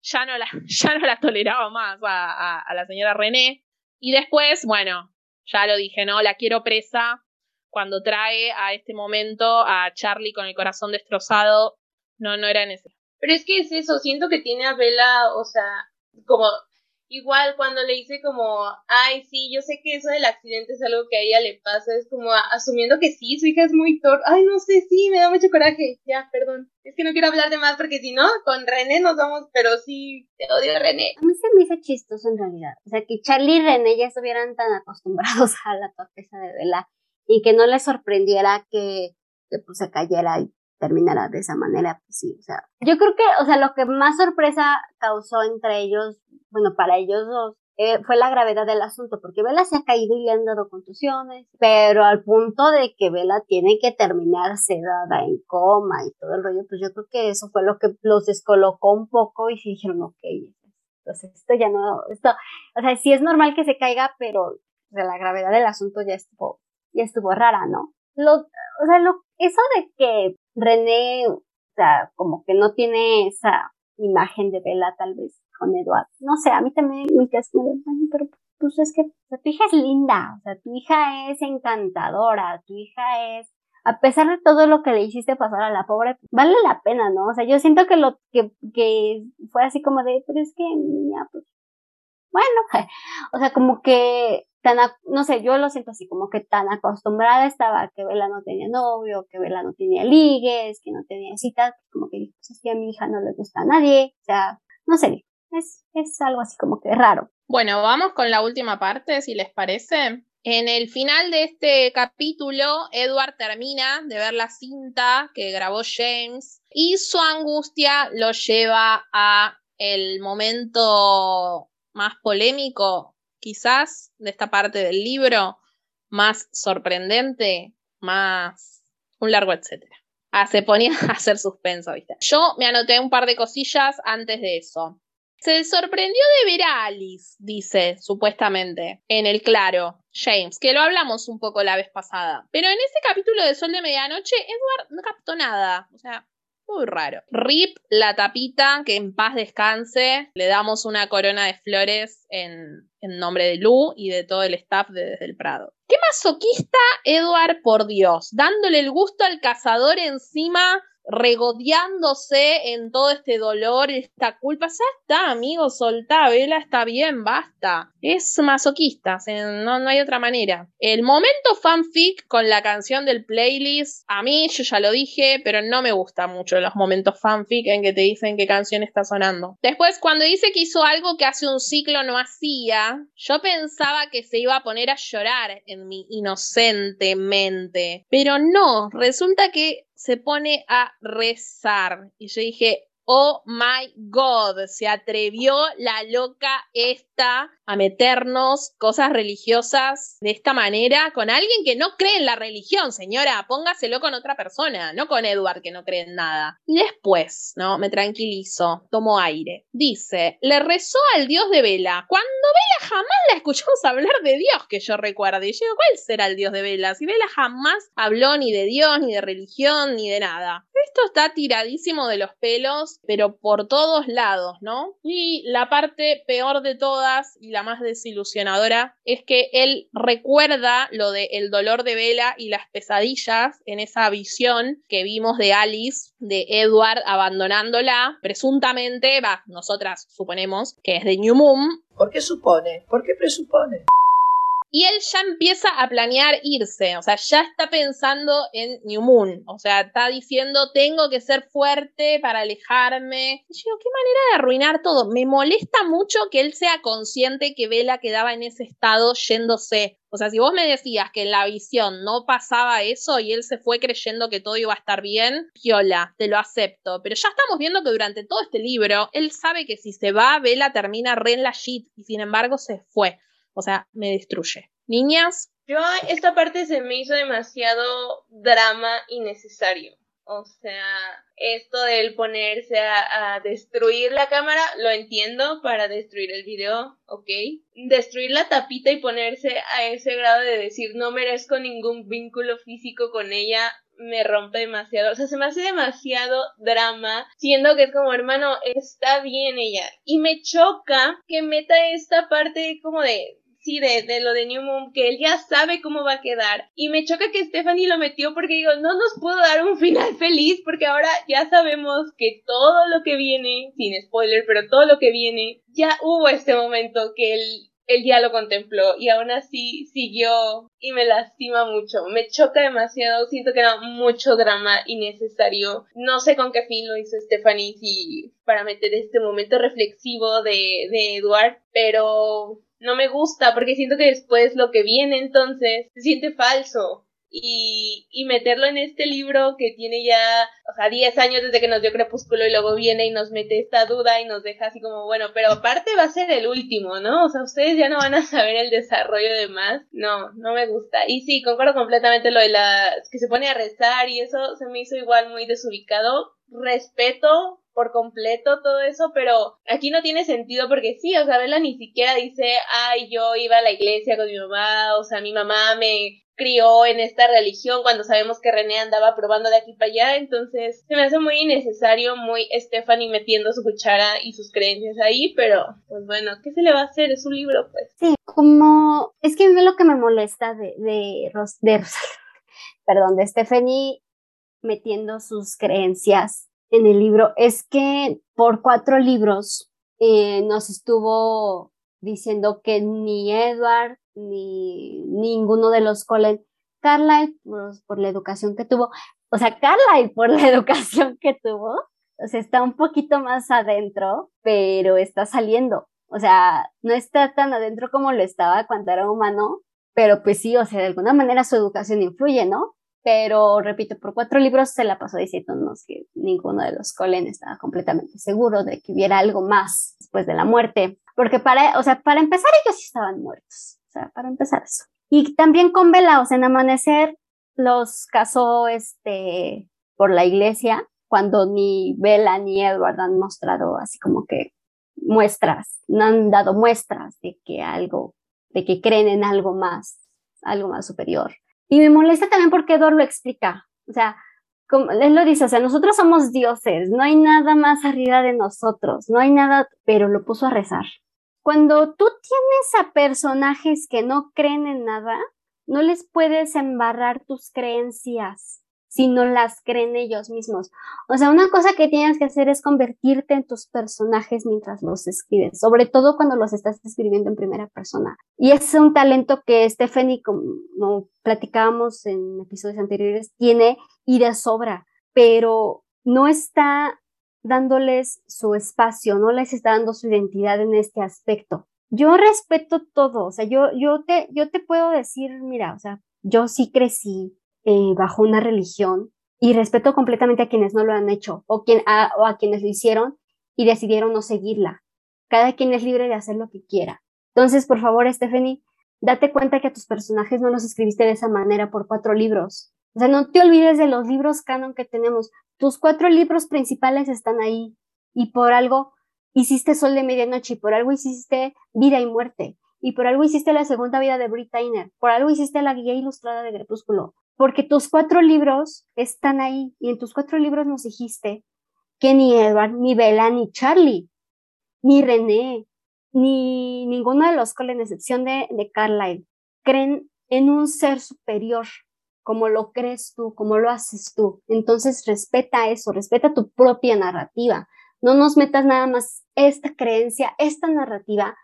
[SPEAKER 1] ya no la, ya no la toleraba más a, la señora René. Y después, bueno, ya lo dije, ¿no? La quiero presa cuando trae a este momento a Charlie con el corazón destrozado. No, no era necesario.
[SPEAKER 3] Pero es que es eso, siento que tiene a Bella, o sea, como igual cuando le dice como, ay, sí, yo sé que eso del accidente es algo que a ella le pasa, es como asumiendo que sí, su hija es muy torpe, ay, no sé, sí, me da mucho coraje, ya, perdón, es que no quiero hablar de más porque si no, con René nos vamos, pero sí, te odio René.
[SPEAKER 2] A mí se me hizo chistoso en realidad, o sea, que Charlie y René ya estuvieran tan acostumbrados a la torpeza de Bella y que no les sorprendiera que, que pues se cayera y terminará de esa manera, pues sí, o sea, yo creo que, o sea, lo que más sorpresa causó entre ellos, bueno, para ellos dos, eh, fue la gravedad del asunto, porque Vela se ha caído y le han dado contusiones, pero al punto de que Vela tiene que terminar sedada en coma y todo el rollo, pues yo creo que eso fue lo que los descolocó un poco y se dijeron, ok, entonces esto ya no, esto, o sea, sí es normal que se caiga, pero de la gravedad del asunto ya estuvo, ya estuvo rara, ¿no? Lo, o sea, lo, eso de que René, o sea, como que no tiene esa imagen de Bella tal vez con Eduard. No sé, a mí también me queda como pero pues es que tu hija es linda, o sea, tu hija es encantadora, tu hija es, a pesar de todo lo que le hiciste pasar a la pobre, vale la pena, ¿no? O sea, yo siento que lo que, que fue así como de, pero es que niña, pues, bueno, o sea, como que tan, no sé, yo lo siento así, como que tan acostumbrada estaba que Vela no tenía novio, que Vela no tenía ligues, que no tenía citas, como que pues es que a mi hija no le gusta a nadie, o sea, no sé, es, es algo así como que raro.
[SPEAKER 1] Bueno, vamos con la última parte, si les parece. En el final de este capítulo, Edward termina de ver la cinta que grabó James y su angustia lo lleva a el momento más polémico quizás de esta parte del libro más sorprendente, más un largo etcétera. Ah, se ponía a hacer suspenso, ¿viste? Yo me anoté un par de cosillas antes de eso. Se sorprendió de ver a Alice, dice, supuestamente, en el claro, James, que lo hablamos un poco la vez pasada. Pero en ese capítulo de Sol de Medianoche, Edward no captó nada. O sea, muy raro. Rip, la tapita, que en paz descanse. Le damos una corona de flores en, en nombre de Lu y de todo el staff de Desde el Prado. Qué masoquista, Edward, por Dios, dándole el gusto al cazador encima regodeándose en todo este dolor, esta culpa. Ya está, amigo, soltá, Vela está bien, basta. Es masoquista, no, no hay otra manera. El momento fanfic con la canción del playlist, a mí, yo ya lo dije, pero no me gusta mucho los momentos fanfic en que te dicen qué canción está sonando. Después, cuando dice que hizo algo que hace un ciclo no hacía, yo pensaba que se iba a poner a llorar en mi inocente mente. Pero no, resulta que se pone a rezar. Y yo dije, oh my god, se atrevió la loca esta a meternos cosas religiosas de esta manera con alguien que no cree en la religión, señora, póngaselo con otra persona, no con Edward que no cree en nada. Y después, ¿no? Me tranquilizo, tomo aire. Dice, le rezó al dios de Vela. Cuando Vela jamás la escuchamos hablar de Dios, que yo recuerde. Y yo, ¿cuál será el dios de Vela? Si Vela jamás habló ni de Dios, ni de religión, ni de nada. Esto está tiradísimo de los pelos, pero por todos lados, ¿no? Y la parte peor de todas y la más desilusionadora es que él recuerda lo del el dolor de Vela y las pesadillas en esa visión que vimos de Alice, de Edward abandonándola, presuntamente, va, nosotras suponemos que es de New Moon.
[SPEAKER 8] ¿Por qué supone? ¿Por qué presupone?
[SPEAKER 1] Y él ya empieza a planear irse, o sea, ya está pensando en New Moon, o sea, está diciendo, tengo que ser fuerte para alejarme. Y yo, qué manera de arruinar todo. Me molesta mucho que él sea consciente que Vela quedaba en ese estado yéndose. O sea, si vos me decías que en la visión no pasaba eso y él se fue creyendo que todo iba a estar bien, piola, te lo acepto. Pero ya estamos viendo que durante todo este libro, él sabe que si se va, Vela termina re en la shit y sin embargo se fue. O sea, me destruye. Niñas.
[SPEAKER 3] Yo, esta parte se me hizo demasiado drama innecesario. O sea, esto del ponerse a, destruir la cámara, lo entiendo para destruir el video, ok. Destruir la tapita y ponerse a ese grado de decir no merezco ningún vínculo físico con ella, me rompe demasiado. O sea, se me hace demasiado drama, siendo que es como, hermano, está bien ella. Y me choca que meta esta parte como de, de, lo de New Moon, que él ya sabe cómo va a quedar. Y me choca que Stephanie lo metió porque digo, no nos puedo dar un final feliz porque ahora ya sabemos que todo lo que viene, sin spoiler, pero todo lo que viene, ya hubo este momento que él él ya lo contempló y aún así siguió y me lastima mucho. Me choca demasiado, siento que era mucho drama innecesario. No sé con qué fin lo hizo Stephanie, si para meter este momento reflexivo de, de Edward, pero no me gusta porque siento que después lo que viene entonces se siente falso. Y, y meterlo en este libro que tiene ya, o sea, 10 años desde que nos dio Crepúsculo y luego viene y nos mete esta duda y nos deja así como, bueno, pero aparte va a ser el último, ¿no? O sea, ustedes ya no van a saber el desarrollo de más. No, no me gusta. Y sí, concuerdo completamente lo de la que se pone a rezar y eso se me hizo igual muy desubicado. Respeto por completo todo eso, pero aquí no tiene sentido porque sí, o sea, Bella ni siquiera dice, ay, yo iba a la iglesia con mi mamá, o sea, mi mamá me crió en esta religión cuando sabemos que René andaba probando de aquí para allá, entonces se me hace muy innecesario, muy Stephanie metiendo su cuchara y sus creencias ahí, pero pues bueno, ¿qué se le va a hacer? Es un libro, pues.
[SPEAKER 2] Sí, como es que lo que me molesta de, de, de perdón, de Stephanie metiendo sus creencias en el libro es que por cuatro libros eh, nos estuvo diciendo que ni Edward ni ninguno de los Colin, Carlyle pues, por, la educación que tuvo, o sea, Carlyle por la educación que tuvo, o sea, está un poquito más adentro, pero está saliendo. O sea, no está tan adentro como lo estaba cuando era humano, pero pues sí, o sea, de alguna manera su educación influye, ¿no? pero repito, por cuatro libros se la pasó diciéndonos que ninguno de los Colen estaba completamente seguro de que hubiera algo más después de la muerte, porque para, o sea, para empezar ellos sí estaban muertos, o sea, para empezar eso. Y también con sea, en Amanecer los casó este, por la iglesia, cuando ni Bella ni Edward han mostrado así como que muestras, no han dado muestras de que algo, de que creen en algo más, algo más superior. Y me molesta también porque Edward lo explica. O sea, como él lo dice, o sea, nosotros somos dioses, no hay nada más arriba de nosotros, no hay nada, pero lo puso a rezar. Cuando tú tienes a personajes que no creen en nada, no les puedes embarrar tus creencias si no las creen ellos mismos. O sea, una cosa que tienes que hacer es convertirte en tus personajes mientras los escribes, sobre todo cuando los estás escribiendo en primera persona. Y es un talento que Stephanie, como platicábamos en episodios anteriores, tiene y de sobra, pero no está dándoles su espacio, no les está dando su identidad en este aspecto. Yo respeto todo, o sea, yo, yo, te, yo te puedo decir, mira, o sea, yo sí crecí eh, bajo una religión y respeto completamente a quienes no lo han hecho o, quien, o a quienes lo hicieron y decidieron no seguirla. Cada quien es libre de hacer lo que quiera. Entonces, por favor, Stephanie, date cuenta que a tus personajes no los escribiste de esa manera por cuatro libros. O sea, no te olvides de los libros canon que tenemos. Tus cuatro libros principales están ahí y por algo hiciste Sol de Medianoche y por algo hiciste Vida y Muerte y por algo hiciste la segunda vida de Brit Tyner, por algo hiciste la guía ilustrada de Crepúsculo, porque tus cuatro libros están ahí y en tus cuatro libros nos dijiste que ni Edward, ni Bella, ni Charlie, ni René, ni ninguno de los con excepción de, de Carlyle, creen en un ser superior, como lo crees tú, como lo haces tú. Entonces respeta eso, respeta tu propia narrativa. No nos metas nada más esta creencia, esta narrativa,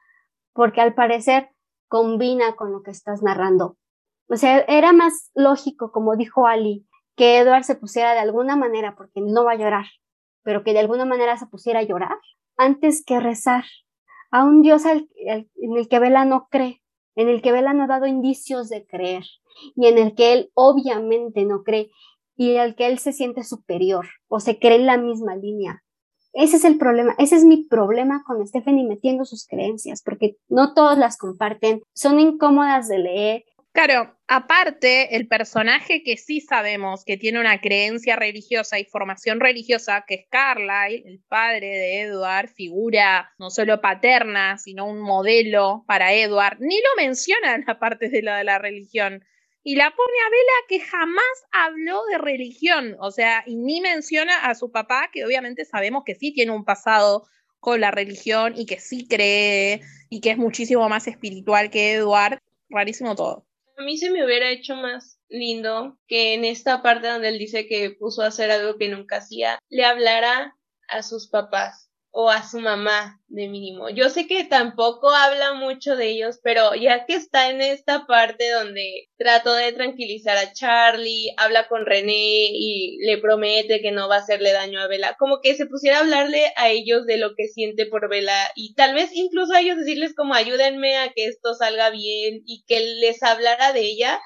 [SPEAKER 2] porque al parecer combina con lo que estás narrando. O sea, era más lógico, como dijo Ali, que Edward se pusiera de alguna manera, porque no va a llorar, pero que de alguna manera se pusiera a llorar antes que rezar a un Dios en el que Vela no cree, en el que Vela no ha dado indicios de creer y en el que él obviamente no cree y al que él se siente superior o se cree en la misma línea. Ese es el problema, ese es mi problema con Stephanie metiendo sus creencias, porque no todos las comparten, son incómodas de leer,
[SPEAKER 1] Claro, aparte, el personaje que sí sabemos que tiene una creencia religiosa y formación religiosa, que es Carlyle, el padre de Edward, figura no solo paterna, sino un modelo para Edward, ni lo menciona en la parte de la de la religión. Y la pone a Vela que jamás habló de religión, o sea, y ni menciona a su papá, que obviamente sabemos que sí tiene un pasado con la religión y que sí cree y que es muchísimo más espiritual que Edward. Rarísimo todo.
[SPEAKER 3] A mí se me hubiera hecho más lindo que en esta parte donde él dice que puso a hacer algo que nunca hacía, le hablara a sus papás o a su mamá de mínimo. Yo sé que tampoco habla mucho de ellos, pero ya que está en esta parte donde trató de tranquilizar a Charlie, habla con René y le promete que no va a hacerle daño a Bella, como que se pusiera a hablarle a ellos de lo que siente por Bella y tal vez incluso a ellos decirles como ayúdenme a que esto salga bien y que les hablara de ella,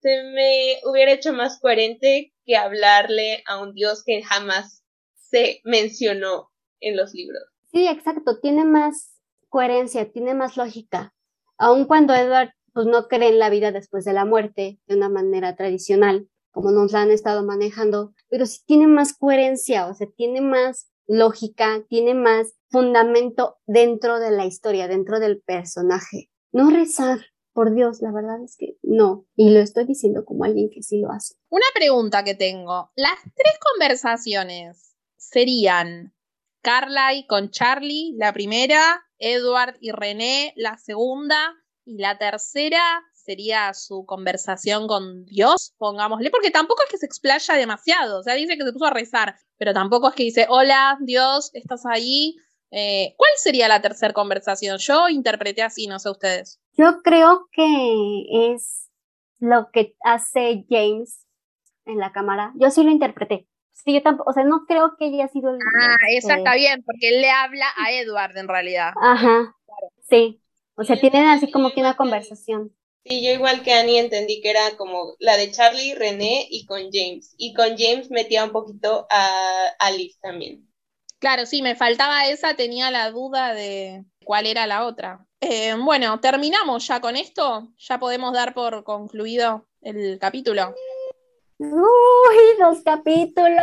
[SPEAKER 3] se me hubiera hecho más coherente que hablarle a un dios que jamás se mencionó en los libros.
[SPEAKER 2] Sí, exacto, tiene más coherencia, tiene más lógica. Aun cuando Edward pues no cree en la vida después de la muerte de una manera tradicional, como nos la han estado manejando, pero sí tiene más coherencia, o sea, tiene más lógica, tiene más fundamento dentro de la historia, dentro del personaje. No rezar, por Dios, la verdad es que no. Y lo estoy diciendo como alguien que sí lo hace.
[SPEAKER 1] Una pregunta que tengo. Las tres conversaciones serían Carly con Charlie, la primera, Edward y René, la segunda, y la tercera sería su conversación con Dios, pongámosle, porque tampoco es que se explaya demasiado, o sea, dice que se puso a rezar, pero tampoco es que dice, hola Dios, ¿estás ahí? Eh, ¿Cuál sería la tercera conversación? Yo interpreté así, no sé ustedes.
[SPEAKER 2] Yo creo que es lo que hace James en la cámara. Yo sí lo interpreté. Sí, yo tampoco, o sea, no creo que haya sido el.
[SPEAKER 1] Ah, esa está bien, porque él le habla a Edward en realidad.
[SPEAKER 2] Ajá. Sí. O sea, tienen así como que una conversación.
[SPEAKER 3] Sí, yo igual que Annie entendí que era como la de Charlie, René y con James. Y con James metía un poquito a Alice también.
[SPEAKER 1] Claro, sí, me faltaba esa, tenía la duda de cuál era la otra. Eh, bueno, terminamos ya con esto. Ya podemos dar por concluido el capítulo.
[SPEAKER 2] Uy, los capítulos.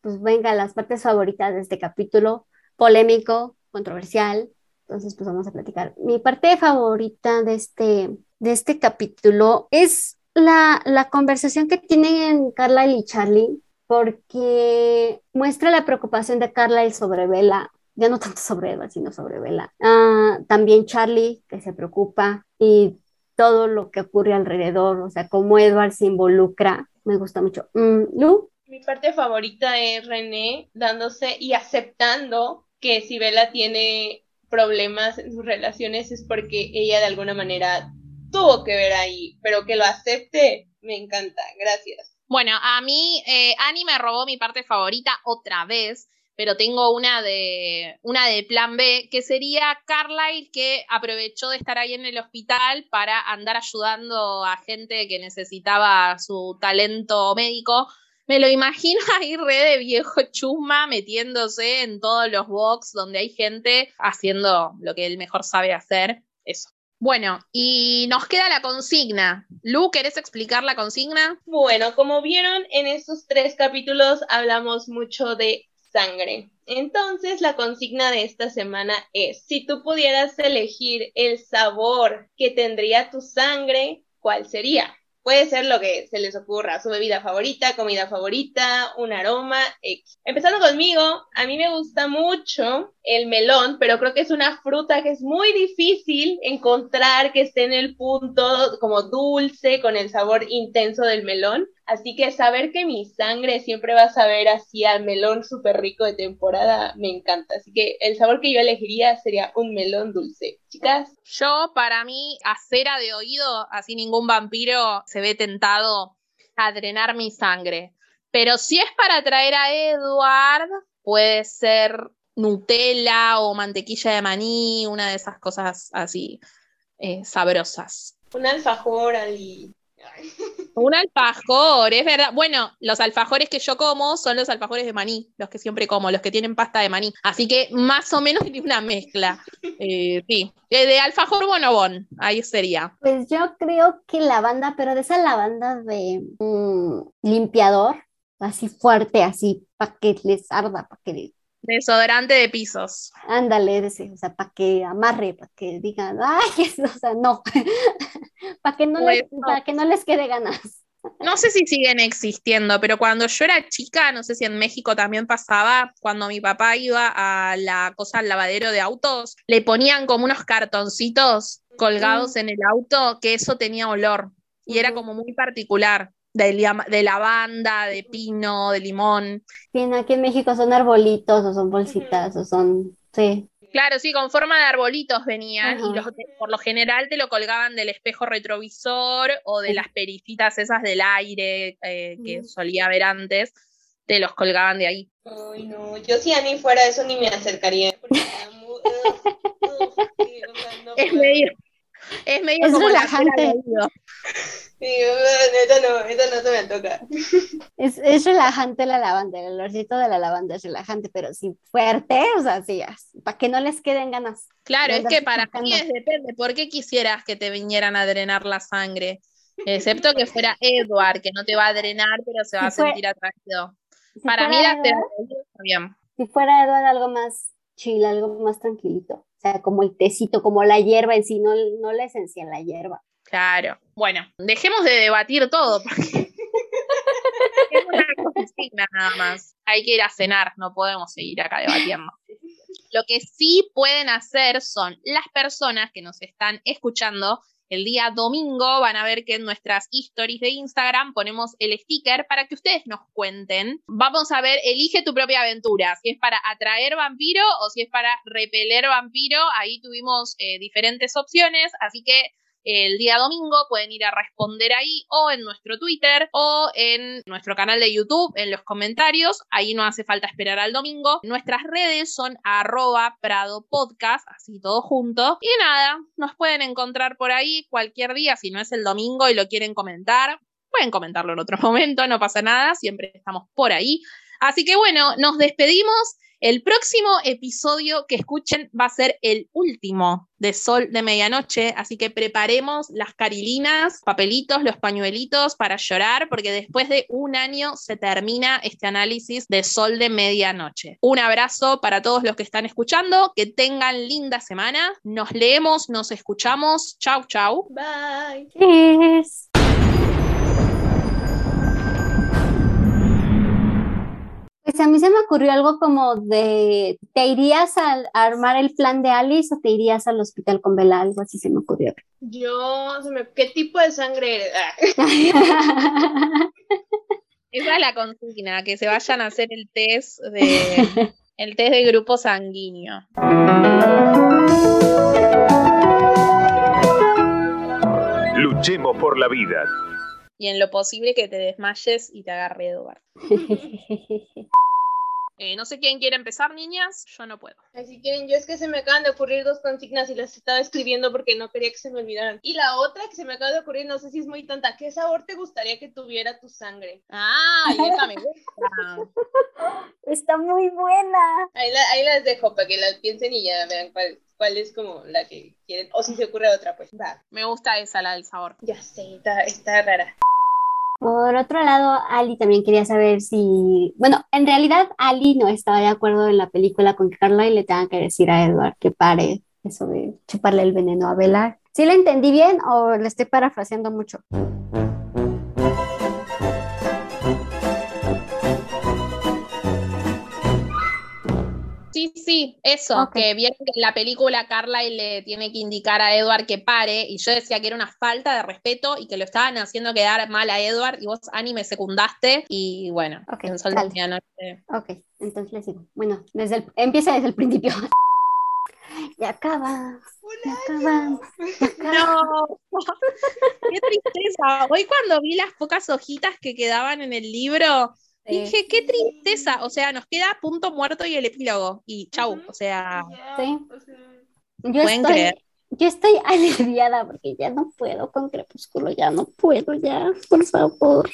[SPEAKER 2] Pues venga, las partes favoritas de este capítulo, polémico, controversial. Entonces, pues vamos a platicar. Mi parte favorita de este, de este capítulo es la, la conversación que tienen Carlyle y Charlie, porque muestra la preocupación de Carlyle sobre Bella, ya no tanto sobre Eva, sino sobre Bella. Ah, también Charlie, que se preocupa, y todo lo que ocurre alrededor, o sea, cómo Edward se involucra, me gusta mucho. Mm, ¿Lu?
[SPEAKER 3] Mi parte favorita es René dándose y aceptando que si Bella tiene problemas en sus relaciones es porque ella de alguna manera tuvo que ver ahí, pero que lo acepte, me encanta, gracias.
[SPEAKER 1] Bueno, a mí, eh, Annie me robó mi parte favorita otra vez, pero tengo una de, una de plan B, que sería Carlyle, que aprovechó de estar ahí en el hospital para andar ayudando a gente que necesitaba su talento médico. Me lo imagino ahí re de viejo chusma metiéndose en todos los box donde hay gente haciendo lo que él mejor sabe hacer. Eso. Bueno, y nos queda la consigna. Lu, ¿querés explicar la consigna?
[SPEAKER 3] Bueno, como vieron en estos tres capítulos hablamos mucho de sangre. Entonces, la consigna de esta semana es, si tú pudieras elegir el sabor que tendría tu sangre, ¿cuál sería? Puede ser lo que se les ocurra, su bebida favorita, comida favorita, un aroma, X. Empezando conmigo, a mí me gusta mucho el melón, pero creo que es una fruta que es muy difícil encontrar que esté en el punto como dulce, con el sabor intenso del melón. Así que saber que mi sangre siempre va a saber así al melón súper rico de temporada me encanta. Así que el sabor que yo elegiría sería un melón dulce. Chicas.
[SPEAKER 1] Yo, para mí, a de oído, así ningún vampiro se ve tentado a drenar mi sangre. Pero si es para traer a Edward, puede ser Nutella o mantequilla de maní, una de esas cosas así eh, sabrosas.
[SPEAKER 3] Un alfajor Ali.
[SPEAKER 1] Un alfajor, es verdad. Bueno, los alfajores que yo como son los alfajores de maní, los que siempre como, los que tienen pasta de maní. Así que más o menos tiene una mezcla. Eh, sí, Eh, de alfajor bonobón, ahí sería.
[SPEAKER 2] Pues yo creo que lavanda, pero de esa lavanda de mm, limpiador, así fuerte, así, para que les arda, para que
[SPEAKER 1] Desodorante de pisos.
[SPEAKER 2] Ándale, ese, o sea, para que amarre, para que digan, ay, eso", o sea, no, para que no les,
[SPEAKER 1] Pues
[SPEAKER 2] para que no les quede ganas.
[SPEAKER 1] No sé si siguen existiendo, pero cuando yo era chica, no sé si en México también pasaba, cuando mi papá iba a la cosa al lavadero de autos, le ponían como unos cartoncitos colgados en el auto que eso tenía olor y era como muy particular, de, de lavanda, de pino, de limón.
[SPEAKER 2] Bien, aquí en México son arbolitos o son bolsitas o son, sí,
[SPEAKER 1] Claro, sí, con forma de arbolitos venían y los- por lo general te lo colgaban del espejo retrovisor o de
[SPEAKER 2] Sí.
[SPEAKER 1] las pericitas esas del aire eh, que solía haber antes, te los colgaban de ahí.
[SPEAKER 3] Ay, no, yo si Ani fuera eso ni me acercaría. porque
[SPEAKER 1] Es
[SPEAKER 3] puedo.
[SPEAKER 1] medio, es medio
[SPEAKER 2] Es
[SPEAKER 1] como la
[SPEAKER 2] relajante.
[SPEAKER 3] neta no, neta no se me antoja.
[SPEAKER 2] es, es relajante la lavanda, el olorcito de la lavanda es relajante, pero sí fuerte, o sea, sí, para que no les queden ganas.
[SPEAKER 1] Claro, es que para mí es depende. ¿Por qué quisieras que te vinieran a drenar la sangre? Excepto que fuera Edward, que no te va a drenar, pero se va a
[SPEAKER 2] Si fue-
[SPEAKER 1] sentir atraído.
[SPEAKER 2] Si
[SPEAKER 1] Para mí la bien.
[SPEAKER 2] Si fuera Edward algo más chill, algo más tranquilito, o sea, como el tecito, como la hierba en sí, no, no la esencia en la hierba.
[SPEAKER 1] Claro. Bueno, dejemos de debatir todo, porque es una consigna nada más. Hay que ir a cenar, no podemos seguir acá debatiendo. Lo que sí pueden hacer son las personas que nos están escuchando. El día domingo van a ver que en nuestras stories de Instagram ponemos el sticker para que ustedes nos cuenten. Vamos a ver, elige tu propia aventura, si es para atraer vampiro o si es para repeler vampiro. Ahí tuvimos eh, diferentes opciones, así que el día domingo pueden ir a responder ahí o en nuestro Twitter o en nuestro canal de YouTube en los comentarios. Ahí no hace falta esperar al domingo. Nuestras redes son arroba Prado Podcast, así todo junto. Y nada, nos pueden encontrar por ahí cualquier día, si no es el domingo y lo quieren comentar. Pueden comentarlo en otro momento, no pasa nada, siempre estamos por ahí. Así que bueno, nos despedimos. El próximo episodio que escuchen va a ser el último de Sol de Medianoche, así que preparemos las carilinas, papelitos, los pañuelitos para llorar, porque después de un año se termina este análisis de Sol de Medianoche. Un abrazo para todos los que están escuchando, que tengan linda semana, nos leemos, nos escuchamos, chau chau.
[SPEAKER 3] Bye.
[SPEAKER 2] Cheers. A mí se me ocurrió algo como de, ¿te irías a, a armar el plan de Alice o te irías al hospital con Bella? Algo así se me ocurrió.
[SPEAKER 3] Yo, se me- ¿qué tipo de sangre eres? Ah.
[SPEAKER 1] Esa es la consigna, que se vayan a hacer el test de el test de grupo sanguíneo.
[SPEAKER 8] Luchemos por la vida.
[SPEAKER 1] Y en lo posible que te desmayes y te agarre Eduardo. Eh, no sé quién quiere empezar, niñas. Yo no puedo.
[SPEAKER 3] Ay, si quieren, yo es que se me acaban de ocurrir dos consignas y las estaba escribiendo porque no quería que se me olvidaran. Y la otra que se me acaba de ocurrir, no sé si es muy tonta, ¿qué sabor te gustaría que tuviera tu sangre?
[SPEAKER 1] Ah, y esa me gusta.
[SPEAKER 2] Está muy buena.
[SPEAKER 3] Ahí, la- ahí las dejo para que las piensen y ya vean cuál, cuál es como la que quieren. O si se ocurre otra, pues va.
[SPEAKER 1] Me gusta esa, la del sabor.
[SPEAKER 3] Ya sé, está, está rara.
[SPEAKER 2] Por otro lado, Ali también quería saber si, bueno, en realidad Ali no estaba de acuerdo en la película con que Carlyle le tenga que decir a Edward que pare eso de chuparle el veneno a Bella. ¿Sí le entendí bien o le estoy parafraseando mucho?
[SPEAKER 1] Sí, sí, eso, que vieron que en la película Carlyle le tiene que indicar a Edward que pare, y yo decía que era una falta de respeto y que lo estaban haciendo quedar mal a Edward, y vos, Annie, me secundaste, y bueno,
[SPEAKER 2] Ok,
[SPEAKER 1] en Sol de
[SPEAKER 2] dale.
[SPEAKER 1] Medianoche.
[SPEAKER 2] Ok, entonces le sigo. Bueno, desde el, empieza desde el principio. Ya acaba. Ya acaba.
[SPEAKER 1] No, qué tristeza. Hoy cuando vi las pocas hojitas que quedaban en el libro, Dije, qué tristeza. O sea, nos queda punto muerto y el epílogo. Y chau, o sea,
[SPEAKER 2] Sí. Yo
[SPEAKER 1] pueden
[SPEAKER 2] estoy,
[SPEAKER 1] creer.
[SPEAKER 2] yo estoy aliviada porque ya no puedo con Crepúsculo, ya no puedo, ya, por favor.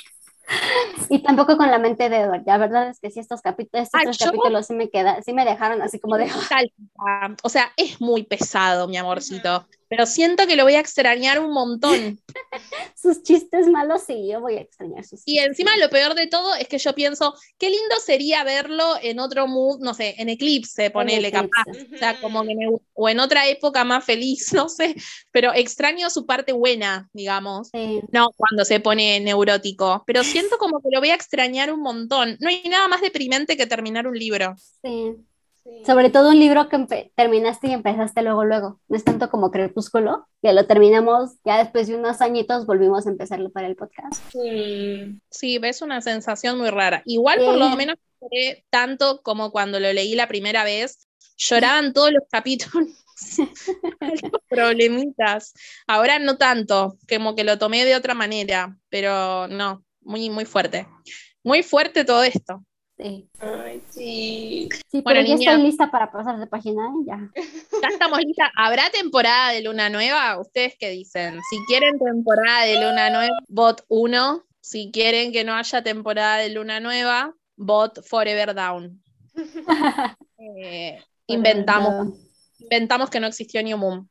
[SPEAKER 2] Y tampoco con la mente de Edward. La verdad es que sí, estos capítulos, estos
[SPEAKER 1] Ah,
[SPEAKER 2] tres
[SPEAKER 1] yo-
[SPEAKER 2] capítulos sí me queda, sí me dejaron así como de.
[SPEAKER 1] O sea, es muy pesado, mi amorcito. Pero siento que lo voy a extrañar un montón.
[SPEAKER 2] sus chistes malos, sí, yo voy a extrañar sus
[SPEAKER 1] Y
[SPEAKER 2] chistes.
[SPEAKER 1] encima lo peor de todo es que yo pienso, qué lindo sería verlo en otro mood, no sé, en Eclipse, ponele
[SPEAKER 2] Eclipse.
[SPEAKER 1] capaz. O sea, como que me- o en otra época más feliz, no sé. Pero extraño su parte buena, digamos.
[SPEAKER 2] Sí,
[SPEAKER 1] No, cuando se pone neurótico. Pero siento como que lo voy a extrañar un montón. No hay nada más deprimente que terminar un libro.
[SPEAKER 2] sí. Sobre todo un libro que terminaste y empezaste luego, luego. No es tanto como Crepúsculo, que lo terminamos ya después de unos añitos, volvimos a empezarlo para el podcast.
[SPEAKER 1] Sí, ves una sensación muy rara. Igual por lo
[SPEAKER 2] Sí.
[SPEAKER 1] menos lloré tanto como cuando lo leí la primera vez. Lloraban todos los capítulos. los problemitas. Ahora no tanto, como que lo tomé de otra manera, pero no, muy, muy fuerte. Muy fuerte todo esto.
[SPEAKER 2] Sí,
[SPEAKER 3] Ay, sí.
[SPEAKER 2] sí
[SPEAKER 1] Bueno,
[SPEAKER 2] pero ya
[SPEAKER 1] niña.
[SPEAKER 2] estoy lista para pasar de página, ¿eh? ya.
[SPEAKER 1] Ya estamos listas. ¿Habrá temporada de Luna Nueva? ¿Ustedes qué dicen? Si quieren temporada de Luna Nueva, bot 1. Si quieren que no haya temporada de Luna Nueva, bot Forever Down. Eh, inventamos, inventamos que no existió New Moon.